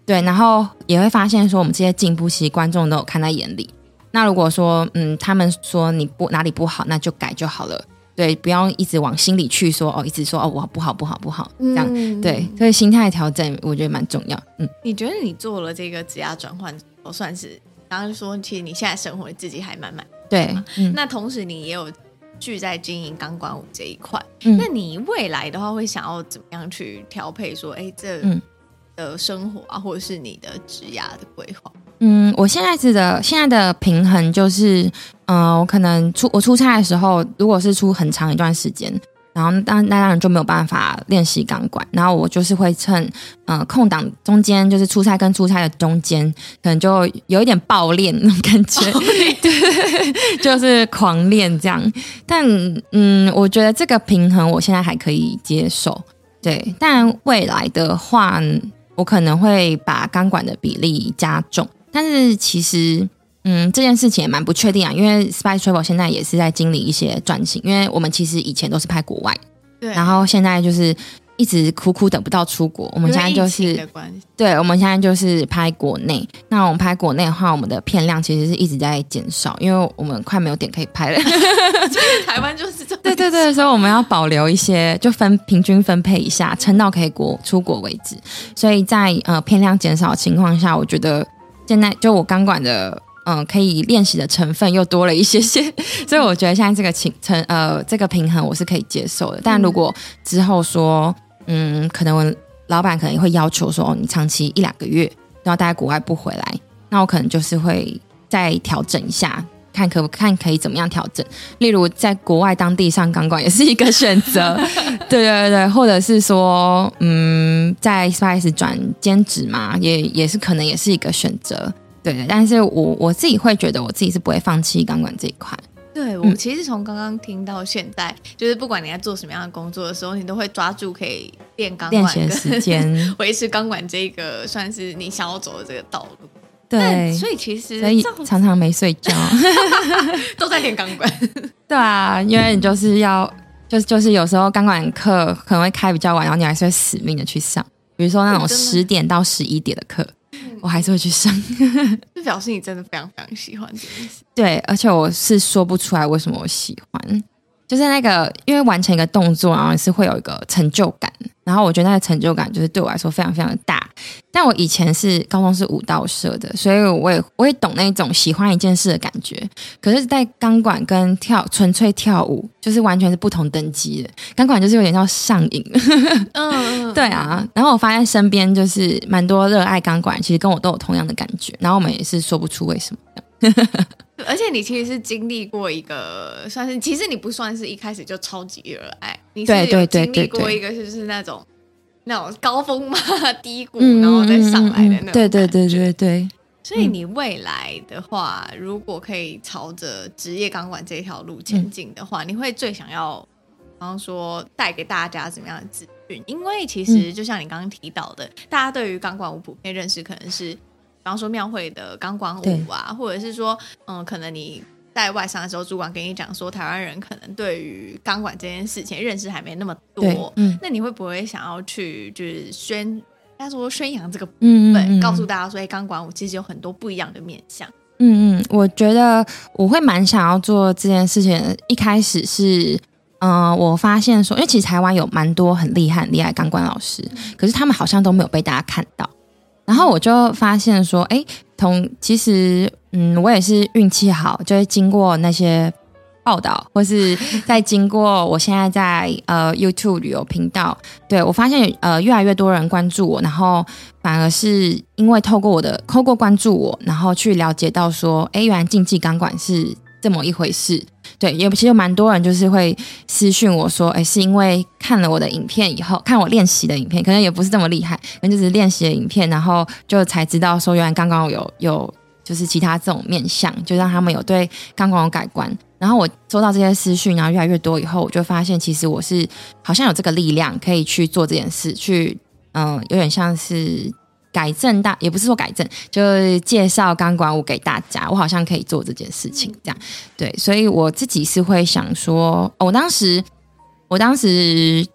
对，然后也会发现说，我们这些进步，其实观众都有看在眼里。那如果说，嗯，他们说你不哪里不好，那就改就好了，对，不要一直往心里去说，哦，一直说哦，我不好不好不好，这样，嗯、对，所以心态调整我觉得蛮重要。嗯，你觉得你做了这个职涯转换，我算是刚刚说，其实你现在生活自己还蛮满。对，嗯、那同时你也有聚在经营钢管舞这一块，嗯、那你未来的话会想要怎么样去调配？说，哎，这的生活啊，或者是你的职涯的规划？嗯，我现在的现在的平衡就是，嗯、呃，我可能出我出差的时候，如果是出很长一段时间。然后当那当然就没有办法练习钢管，然后我就是会趁呃空档中间，就是出差跟出差的中间，可能就有一点爆练那种感觉，练对，就是狂练这样。但嗯，我觉得这个平衡我现在还可以接受，对。但未来的话，我可能会把钢管的比例加重，但是其实。嗯，这件事情也蛮不确定啊，因为 Spice Travel 现在也是在经历一些转型，因为我们其实以前都是拍国外，对，然后现在就是一直苦苦等不到出国，我们现在就是对，我们现在就是拍国内。那我们拍国内的话，我们的片量其实是一直在减少，因为我们快没有点可以拍了。台湾就是这样。对对对，所以我们要保留一些，就分平均分配一下，撑到可以国出国为止。所以在呃片量减少的情况下，我觉得现在就我钢管的嗯、呃、可以练习的成分又多了一些些，所以我觉得现在这个情成呃这个平衡我是可以接受的。但如果之后说，嗯，可能我老板可能会要求说，你长期一两个月都要待在国外不回来，那我可能就是会再调整一下，看可不看可以怎么样调整。例如在国外当地上钢管也是一个选择，对对对，或者是说，嗯，在 Spice 转兼职嘛，也也是可能也是一个选择，对。但是我我自己会觉得，我自己是不会放弃钢管这一块。对，我其实从刚刚听到现在，嗯、就是不管你在做什么样的工作的时候，你都会抓住可以练钢管的时间，维持钢管这个算是你想要走的这个道路。对，所以其实所以常常没睡觉，都在练钢管。对啊，因为你就是要，就是就是有时候钢管课可能会开比较晚，然后你还是会死命的去上，比如说那种十点到十一点的课。我还是会去上，就表示你真的非常非常喜欢这件事。对，而且我是说不出来为什么我喜欢。就是那个，因为完成一个动作，然后是会有一个成就感，然后我觉得那个成就感就是对我来说非常非常的大。但我以前是高中是舞蹈社的，所以我也我也懂那种喜欢一件事的感觉。可是，在钢管跟跳纯粹跳舞，就是完全是不同等级的。钢管就是有点叫上瘾，嗯，对啊。然后我发现身边就是蛮多热爱钢管，其实跟我都有同样的感觉。然后我们也是说不出为什么。而且你其实是经历过一个，算是其实你不算是一开始就超级热爱，你是有经历过一个就是那种那种高峰嘛，低谷，然后再上来的那种。对对对对对。所以你未来的话，如果可以朝着职业钢管这条路前进的话，你会最想要，比方说带给大家怎么样的资讯？因为其实就像你刚刚提到的，大家对于钢管舞普遍认识可能是。比方说庙会的钢管舞啊，或者是说，嗯，可能你在外商的时候，主管跟你讲说，台湾人可能对于钢管这件事情认识还没那么多，嗯，那你会不会想要去就是宣，他说宣扬这个部分，嗯嗯嗯告诉大家说，哎，钢管舞其实有很多不一样的面向。嗯嗯，我觉得我会蛮想要做这件事情。一开始是，嗯、呃，我发现说，因为其实台湾有蛮多很厉害很厉害钢管老师，可是他们好像都没有被大家看到。然后我就发现说，哎，同其实，嗯，我也是运气好，就是经过那些报道，或是在经过我现在在呃 YouTube 旅游频道，对，我发现呃越来越多人关注我，然后反而是因为透过我的透过关注我，然后去了解到说，哎，原来竞技钢管是这么一回事。对，也其实有蛮多人就是会私讯我说，哎，是因为看了我的影片以后，看我练习的影片，可能也不是这么厉害，可能就是练习的影片，然后就才知道说，原来刚刚有有就是其他这种面向，就让他们有对刚刚有改观。然后我收到这些私讯，然后越来越多以后，我就发现其实我是好像有这个力量可以去做这件事，去嗯，有点像是。改正大也不是说改正，就是介绍钢管舞给大家。我好像可以做这件事情，这样对，所以我自己是会想说，哦、我当时，我当时，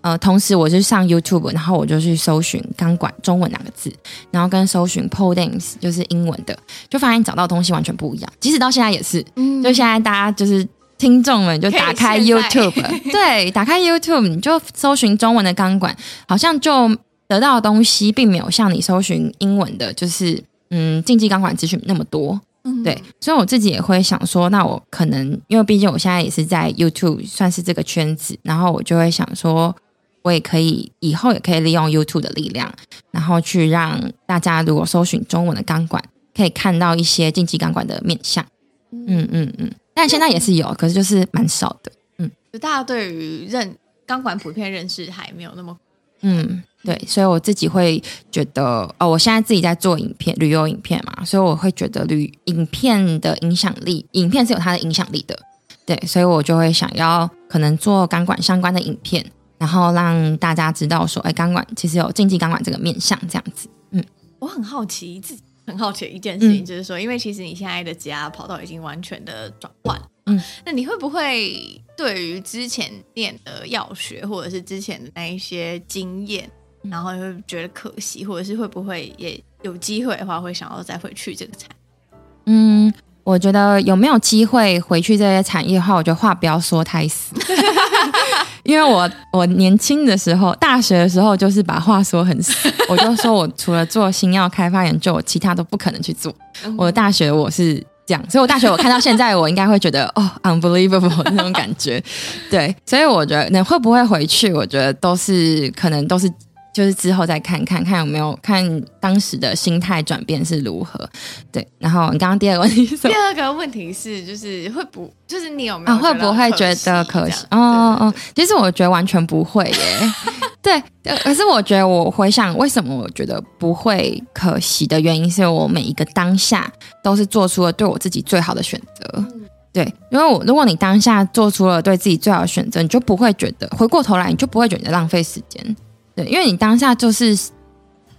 呃，同时我就上 YouTube，然后我就去搜寻钢管中文两个字，然后跟搜寻 pole dance 就是英文的，就发现找到东西完全不一样。即使到现在也是，嗯、就现在大家就是听众们就打开 YouTube，对，打开 YouTube 你就搜寻中文的钢管，好像就。得到的东西并没有像你搜寻英文的，就是嗯，竞技钢管资讯那么多，嗯，对，所以我自己也会想说，那我可能因为毕竟我现在也是在 YouTube 算是这个圈子，然后我就会想说，我也可以以后也可以利用 YouTube 的力量，然后去让大家如果搜寻中文的钢管，可以看到一些竞技钢管的面相，嗯。嗯嗯，但现在也是有，可是就是蛮少的，嗯，就大家对于认钢管普遍认识还没有那么，嗯。对，所以我自己会觉得，哦，我现在自己在做影片，旅游影片嘛，所以我会觉得旅影片的影响力，影片是有它的影响力的。对，所以我就会想要可能做钢管相关的影片，然后让大家知道说，哎，钢管其实有竞技钢管这个面向这样子。嗯，我很好奇，自己很好奇一件事情，就是说，嗯、因为其实你现在的家跑道已经完全的转换，嗯，那你会不会？对于之前念的药学或者是之前的那一些经验，然后会觉得可惜，或者是会不会也有机会的话，会想要再回去这个产业？嗯。我觉得有没有机会回去这些产业的话，我觉得话不要说太死，因为我我年轻的时候，大学的时候就是把话说很死，我就说我除了做新药开发研究，我其他都不可能去做。我的大学我是这样，所以我大学我看到现在，我应该会觉得 哦，unbelievable 那种感觉。对，所以我觉得你会不会回去，我觉得都是可能都是。就是之后再看看看有没有看当时的心态转变是如何，对。然后你刚刚第二个问题是什么？第二个问题是就是会不就是你有没有啊会不会觉得可惜？哦哦，其实我觉得完全不会耶。对，可是我觉得我回想为什么我觉得不会可惜的原因，是我每一个当下都是做出了对我自己最好的选择。嗯、对，因为我如果你当下做出了对自己最好的选择，你就不会觉得回过头来你就不会觉得浪费时间。对，因为你当下就是，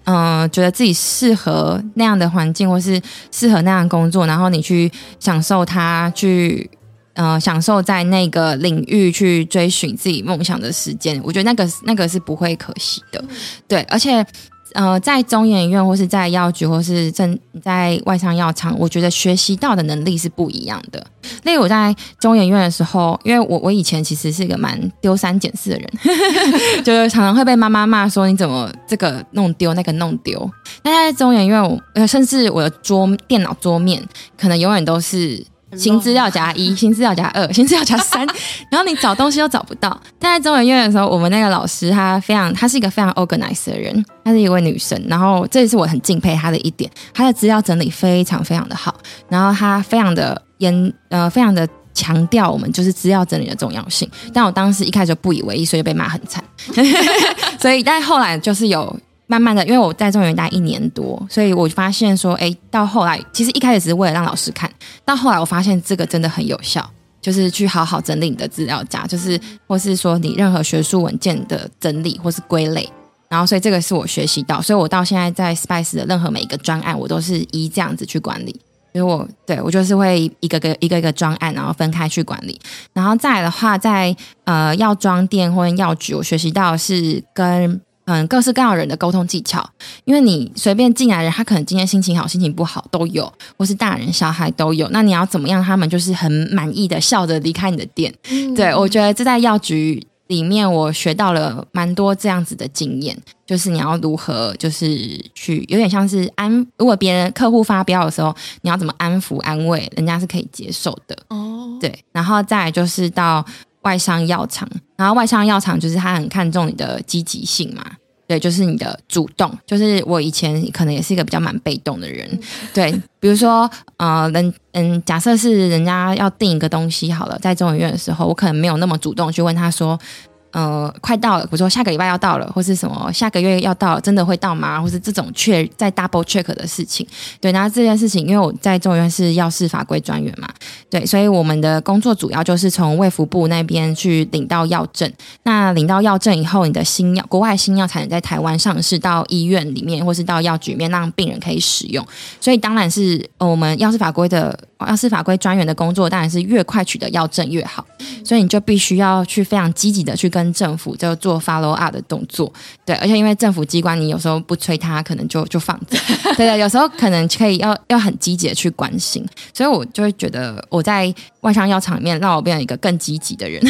嗯、呃，觉得自己适合那样的环境，或是适合那样工作，然后你去享受它，去，呃，享受在那个领域去追寻自己梦想的时间，我觉得那个那个是不会可惜的。对，而且。呃，在中研院或是在药局或是正在外商药厂，我觉得学习到的能力是不一样的。例如我在中研院的时候，因为我我以前其实是一个蛮丢三拣四的人，就是常常会被妈妈骂说你怎么这个弄丢那个弄丢。但在中研院，我甚至我的桌电脑桌面可能永远都是。新资料夹一，新资料夹二，新资料夹三，然后你找东西都找不到。但在中研院的时候，我们那个老师她非常，她是一个非常 organized 的人，她是一位女生。然后这也是我很敬佩她的一点，她的资料整理非常非常的好。然后她非常的严，呃，非常的强调我们就是资料整理的重要性。但我当时一开始就不以为意，所以被骂很惨。所以，但后来就是有。慢慢的，因为我在中研院待一年多，所以我发现说，哎，到后来其实一开始只是为了让老师看，到后来我发现这个真的很有效，就是去好好整理你的资料夹，就是或是说你任何学术文件的整理或是归类，然后所以这个是我学习到，所以我到现在在 Spice 的任何每一个专案，我都是一这样子去管理，因为我对我就是会一个个一个一个专案，然后分开去管理，然后再来的话，在呃药妆店或者药局，我学习到是跟。嗯，各式各样的人的沟通技巧，因为你随便进来的人，他可能今天心情好、心情不好都有，或是大人小孩都有。那你要怎么样，他们就是很满意的笑着离开你的店？嗯、对，我觉得这在药局里面，我学到了蛮多这样子的经验，就是你要如何，就是去有点像是安，如果别人客户发飙的时候，你要怎么安抚安慰，人家是可以接受的。哦，对，然后再来就是到。外商药厂，然后外商药厂就是他很看重你的积极性嘛，对，就是你的主动。就是我以前可能也是一个比较蛮被动的人，对，比如说呃，人嗯，假设是人家要订一个东西好了，在中医院的时候，我可能没有那么主动去问他说。呃，快到了，比如说下个礼拜要到了，或是什么下个月要到，真的会到吗？或是这种确在 double check 的事情，对，然后这件事情，因为我在中院是药事法规专员嘛，对，所以我们的工作主要就是从卫福部那边去领到药证，那领到药证以后，你的新药，国外新药才能在台湾上市，到医院里面或是到药局里面让病人可以使用，所以当然是我们药事法规的药事法规专员的工作，当然是越快取得要证越好，所以你就必须要去非常积极的去跟。跟政府就做 follow up 的动作，对，而且因为政府机关，你有时候不催他，可能就就放着，对的，有时候可能可以要要很积极的去关心，所以我就会觉得我在外商药厂里面让我变成一个更积极的人，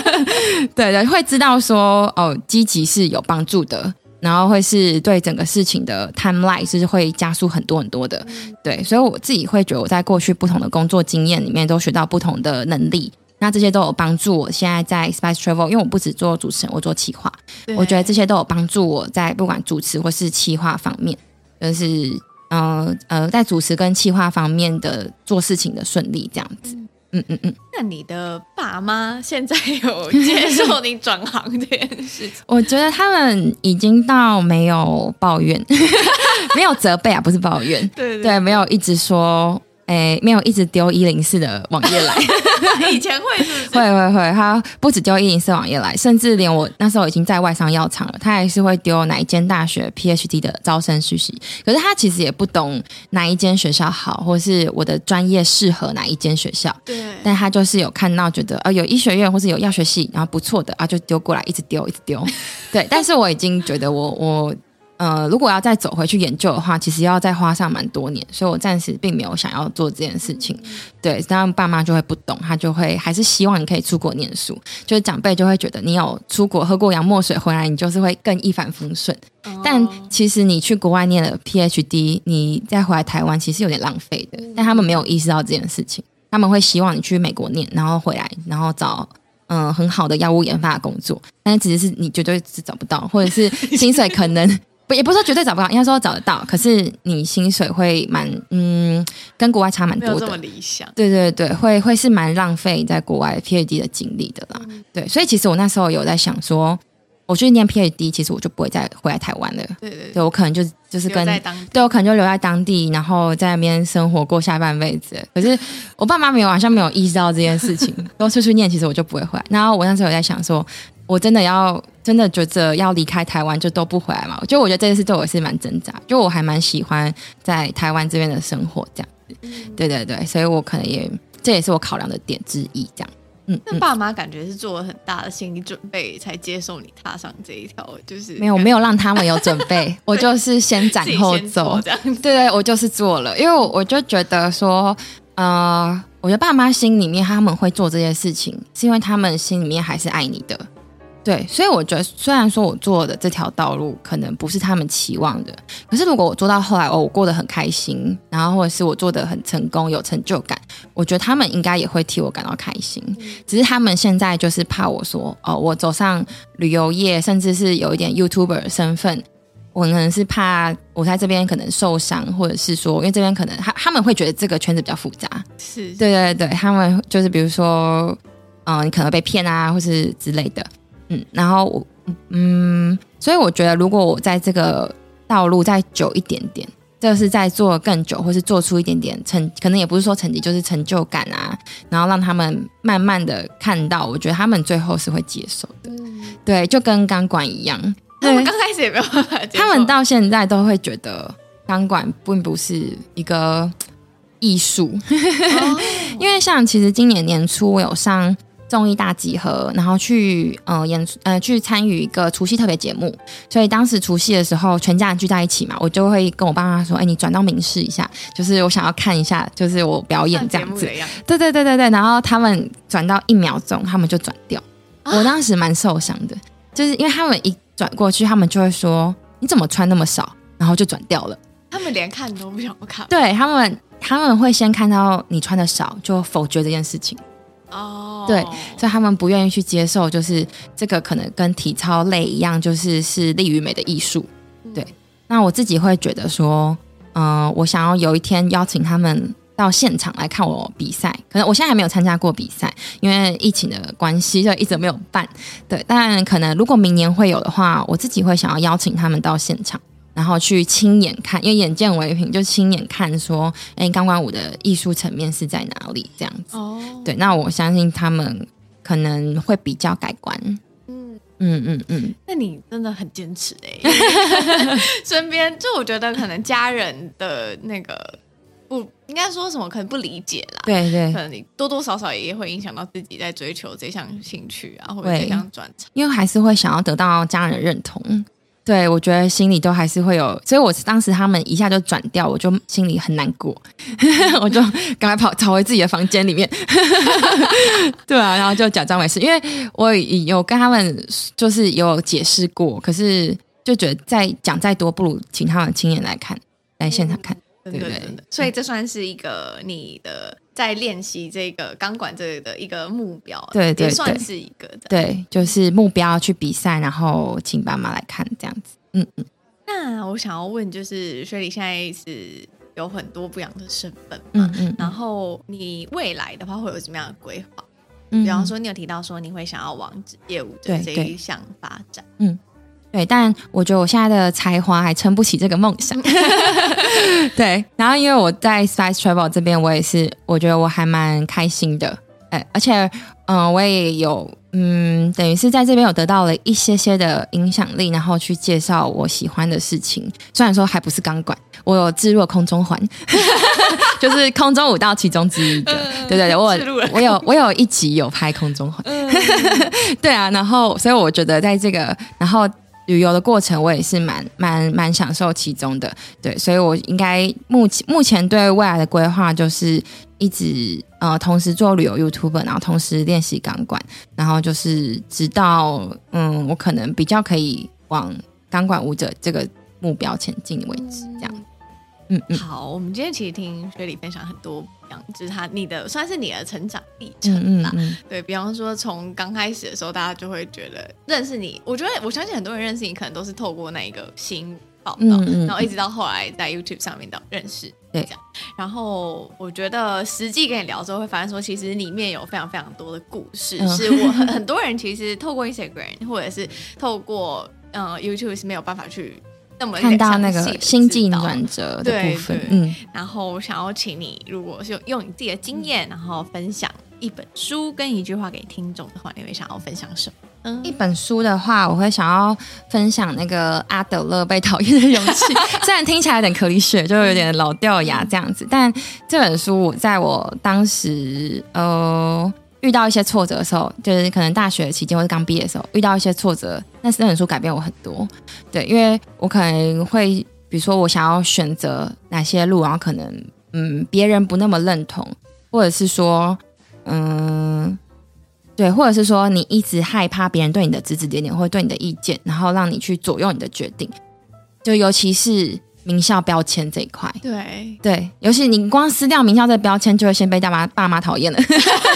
对的，会知道说哦，积极是有帮助的，然后会是对整个事情的 timeline 是会加速很多很多的，对，所以我自己会觉得我在过去不同的工作经验里面都学到不同的能力。那这些都有帮助我，现在在 Spice Travel，因为我不只做主持人，我做企划，我觉得这些都有帮助我在不管主持或是企划方面，就是呃呃，在主持跟企划方面的做事情的顺利这样子。嗯嗯嗯。那你的爸妈现在有接受你转行这件事情？我觉得他们已经到没有抱怨，没有责备啊，不是抱怨，对对，对，对，没有一直说。哎，没有一直丢一零四的网页来，以前会是？会会会，他不止丢一零四网页来，甚至连我那时候已经在外商药厂了，他还是会丢哪一间大学 PhD 的招生讯息。可是他其实也不懂哪一间学校好，或是我的专业适合哪一间学校。对，但他就是有看到觉得呃有医学院或是有药学系，然后不错的啊就丢过来，一直丢一直丢。对，但是我已经觉得我我。呃，如果要再走回去研究的话，其实要再花上蛮多年，所以我暂时并没有想要做这件事情。对，当然爸妈就会不懂，他就会还是希望你可以出国念书，就是长辈就会觉得你有出国喝过洋墨水回来，你就是会更一帆风顺。但其实你去国外念了 PhD，你再回来台湾其实有点浪费的。但他们没有意识到这件事情，他们会希望你去美国念，然后回来，然后找嗯、呃、很好的药物研发的工作。但是其实是你绝对是找不到，或者是薪水可能。也不是说绝对找不到，应该说找得到，可是你薪水会蛮嗯，跟国外差蛮多的。没有这么理想。对对对，会会是蛮浪费在国外 PhD 的经历的啦。嗯、对，所以其实我那时候有在想说，我去念 PhD，其实我就不会再回来台湾了。对对对，对我可能就就是跟对我可能就留在当地，然后在那边生活过下半辈子。可是我爸妈没有，好像没有意识到这件事情，都出去念，其实我就不会回来。然后我那时候有在想说。我真的要真的觉得要离开台湾就都不回来嘛？就我觉得这件事对我是蛮挣扎，就我还蛮喜欢在台湾这边的生活这样子。嗯、对对对，所以我可能也这也是我考量的点之一。这样，嗯，那爸妈感觉是做了很大的心理准备才接受你踏上这一条，就是没有没有让他们有准备，我就是先斩后奏这样。对对，我就是做了，因为我我就觉得说，呃，我觉得爸妈心里面他们会做这些事情，是因为他们心里面还是爱你的。对，所以我觉得，虽然说我做的这条道路可能不是他们期望的，可是如果我做到后来，哦，我过得很开心，然后或者是我做的很成功，有成就感，我觉得他们应该也会替我感到开心。只是他们现在就是怕我说，哦，我走上旅游业，甚至是有一点 YouTuber 身份，我可能是怕我在这边可能受伤，或者是说，因为这边可能他他们会觉得这个圈子比较复杂，是对对对，他们就是比如说，嗯、呃，你可能被骗啊，或是之类的。嗯，然后我嗯，所以我觉得，如果我在这个道路再久一点点，就是在做更久，或是做出一点点成，可能也不是说成绩，就是成就感啊，然后让他们慢慢的看到，我觉得他们最后是会接受的。嗯、对，就跟钢管一样，他们刚开始也没有办法，他们到现在都会觉得钢管并不是一个艺术，哦、因为像其实今年年初我有上。综艺大集合，然后去呃演呃去参与一个除夕特别节目，所以当时除夕的时候，全家人聚在一起嘛，我就会跟我爸妈说：“哎，你转到明视一下，就是我想要看一下，就是我表演这样子。”对对对对对，然后他们转到一秒钟，他们就转掉，啊、我当时蛮受伤的，就是因为他们一转过去，他们就会说：“你怎么穿那么少？”然后就转掉了。他们连看都不想看，对他们他们会先看到你穿的少，就否决这件事情。哦，对，所以他们不愿意去接受，就是这个可能跟体操类一样，就是是利于美的艺术。对，那我自己会觉得说，嗯、呃，我想要有一天邀请他们到现场来看我比赛。可能我现在还没有参加过比赛，因为疫情的关系，就一直没有办。对，但可能如果明年会有的话，我自己会想要邀请他们到现场。然后去亲眼看，因为眼见为凭，就亲眼看说，哎，钢管舞的艺术层面是在哪里？这样子。哦，对，那我相信他们可能会比较改观。嗯嗯嗯嗯。那你真的很坚持哎，身边就我觉得可能家人的那个不应该说什么，可能不理解啦。对对，可能你多多少少也会影响到自己在追求这项兴趣啊，或者这项专长，因为还是会想要得到家人的认同。对，我觉得心里都还是会有，所以我当时他们一下就转掉，我就心里很难过，我就赶快跑逃回自己的房间里面。对啊，然后就假装没事，因为我有跟他们就是有解释过，可是就觉得再讲再多，不如请他们亲眼来看，来现场看。嗯对对对，所以这算是一个你的在练习这个钢管这个的一个目标，对对，对，算是一个对，就是目标去比赛，然后请爸妈来看这样子。嗯嗯。那我想要问，就是雪莉现在是有很多不一样的身份嘛？嗯，嗯嗯。然后你未来的话会有什么样的规划？嗯，比方说，你有提到说你会想要往业务的这一项发展，嗯。对，但我觉得我现在的才华还撑不起这个梦想。对，然后因为我在 Spice Travel 这边，我也是，我觉得我还蛮开心的。哎，而且，嗯、呃，我也有，嗯，等于是在这边有得到了一些些的影响力，然后去介绍我喜欢的事情。虽然说还不是钢管，我有置入空中环，就是空中舞蹈其中之一的。嗯、对对对，我有我有我有一集有拍空中环，嗯、对啊，然后所以我觉得在这个然后旅游的过程，我也是蛮蛮蛮享受其中的。对，所以我应该目前目前对未来的规划就是。一直呃，同时做旅游 YouTuber，然后同时练习钢管，然后就是直到嗯，我可能比较可以往钢管舞者这个目标前进为止，这样。嗯嗯。好，我们今天其实听雪里分享很多，就是他你的算是你的成长历程啦。嗯，嗯，嗯。对，比方说，从刚开始的时候，大家就会觉得认识你，我觉得我相信很多人认识你，可能都是透过那一个新报道，然后一直到后来在 YouTube 上面的认识。对，然后我觉得实际跟你聊之后，会发现说，其实里面有非常非常多的故事，嗯、是我很很多人其实透过 Instagram 或者是透过嗯、呃、YouTube 是没有办法去那么看到那个心境转折的部分。嗯，然后想要请你，如果是用你自己的经验，然后分享一本书跟一句话给听众的话，你会想要分享什么？嗯，一本书的话，我会想要分享那个阿德勒《被讨厌的勇气》，虽然听起来有点可以学，就有点老掉牙这样子，但这本书我在我当时呃遇到一些挫折的时候，就是可能大学期间或者刚毕业的时候遇到一些挫折，那这本书改变我很多。对，因为我可能会，比如说我想要选择哪些路，然后可能嗯别人不那么认同，或者是说嗯。对，或者是说你一直害怕别人对你的指指点点，或者对你的意见，然后让你去左右你的决定。就尤其是名校标签这一块，对对，尤其你光撕掉名校这标签，就会先被爸妈爸妈讨厌了。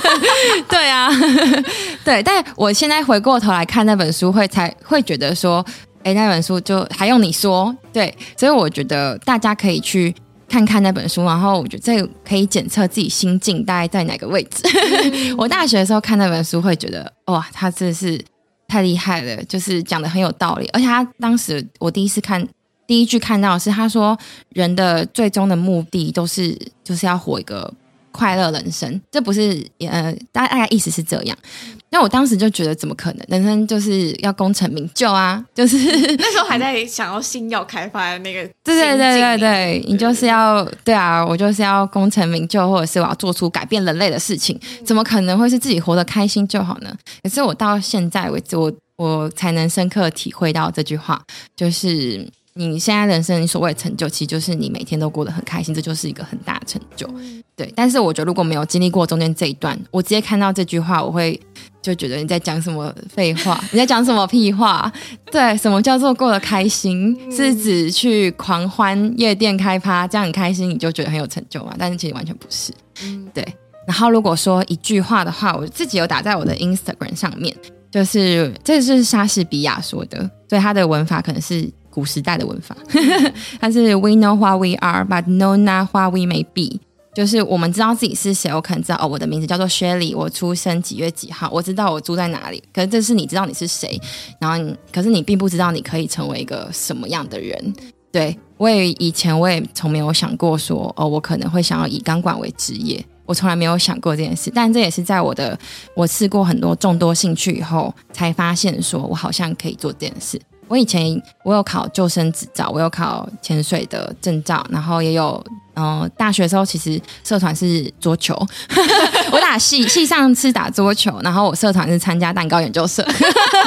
对啊，对。但我现在回过头来看那本书，会才会觉得说，哎，那本书就还用你说？对，所以我觉得大家可以去。看看那本书，然后我觉得这个可以检测自己心境大概在哪个位置。我大学的时候看那本书，会觉得哇，他真的是太厉害了，就是讲的很有道理。而且他当时我第一次看，第一句看到的是他说，人的最终的目的都是就是要活一个。快乐人生，这不是呃，大概意思是这样。那我当时就觉得，怎么可能？人生就是要功成名就啊！就是 那时候还在想要新药开发的那个，对对对对对，你就是要对啊，我就是要功成名就，或者是我要做出改变人类的事情，怎么可能会是自己活得开心就好呢？可是我到现在为止，我我才能深刻体会到这句话，就是。你现在人生你所谓的成就，其实就是你每天都过得很开心，这就是一个很大的成就。对，但是我觉得如果没有经历过中间这一段，我直接看到这句话，我会就觉得你在讲什么废话，你在讲什么屁话？对，什么叫做过得开心？是指去狂欢夜店开趴，这样很开心，你就觉得很有成就嘛？但是其实完全不是。对。然后如果说一句话的话，我自己有打在我的 Instagram 上面，就是这是莎士比亚说的，所以他的文法可能是。古时代的文法，它是 We know what we are, but know not what we may be。就是我们知道自己是谁，我可能知道哦，我的名字叫做 Shelly，我出生几月几号，我知道我住在哪里。可是这是你知道你是谁，然后你可是你并不知道你可以成为一个什么样的人。对，我也以前我也从没有想过说哦，我可能会想要以钢管为职业，我从来没有想过这件事。但这也是在我的我试过很多众多兴趣以后，才发现说我好像可以做这件事。我以前我有考救生执照，我有考潜水的证照，然后也有嗯、呃，大学的时候其实社团是桌球，我打系系上是打桌球，然后我社团是参加蛋糕研究社，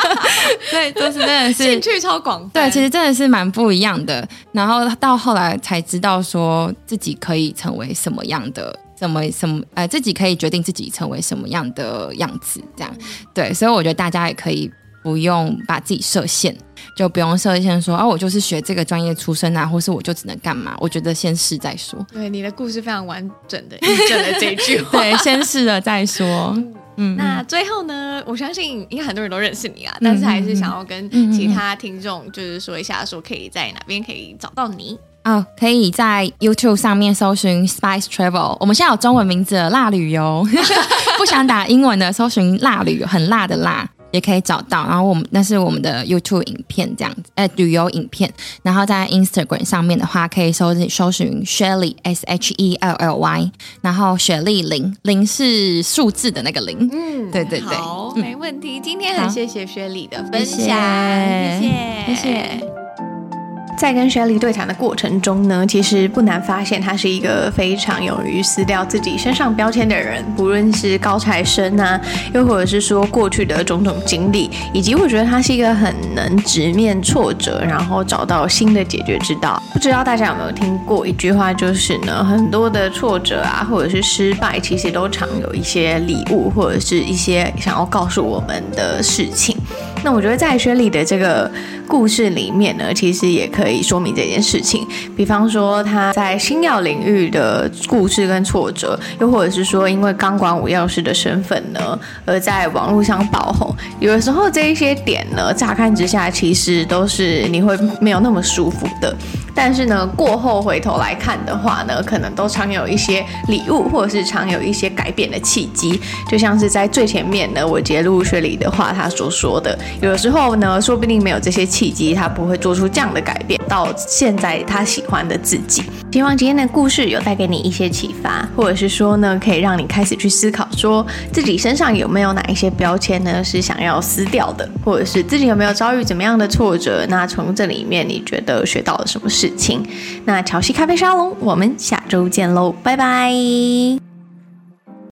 对，都是真的是兴趣超广，对，其实真的是蛮不一样的。然后到后来才知道说自己可以成为什么样的，怎么什么，呃，自己可以决定自己成为什么样的样子，这样对，所以我觉得大家也可以。不用把自己设限，就不用设限说啊，我就是学这个专业出身啊，或是我就只能干嘛？我觉得先试再说。对，你的故事非常完整的印证了这句话。对，先试了再说。嗯，那最后呢，我相信应该很多人都认识你啊，但是还是想要跟其他听众就是说一下，说可以在哪边可以找到你哦，可以在 YouTube 上面搜寻 Spice Travel，我们现在有中文名字了，辣旅游。不想打英文的，搜寻辣旅，很辣的辣。也可以找到。然后我们那是我们的 YouTube 影片这样子，呃，旅游影片。然后在 Instagram 上面的话，可以搜搜寻 Shelly S H E L L Y，然后雪莉零零是数字的那个零。嗯，对对对，好，没问题。今天很谢谢雪莉的分享，谢谢，谢谢。谢谢在跟雪莉对谈的过程中呢，其实不难发现，他是一个非常勇于撕掉自己身上标签的人。不论是高材生啊，又或者是说过去的种种经历，以及我觉得他是一个很能直面挫折，然后找到新的解决之道。不知道大家有没有听过一句话，就是呢，很多的挫折啊，或者是失败，其实都常有一些礼物，或者是一些想要告诉我们的事情。那我觉得在雪莉的这个故事里面呢，其实也可以可以说明这件事情。比方说他在星耀领域的故事跟挫折，又或者是说因为钢管舞药师的身份呢，而在网络上爆红。有的时候这一些点呢，乍看之下其实都是你会没有那么舒服的。但是呢，过后回头来看的话呢，可能都常有一些礼物，或者是常有一些改变的契机。就像是在最前面呢，我揭露雪莉的话，他所说的，有时候呢，说不定没有这些契机，他不会做出这样的改变，到现在他喜欢的自己。希望今天的故事有带给你一些启发，或者是说呢，可以让你开始去思考，说自己身上有没有哪一些标签呢，是想要撕掉的，或者是自己有没有遭遇怎么样的挫折？那从这里面，你觉得学到了什么事事情？那潮汐咖啡沙龙，我们下周见喽，拜拜。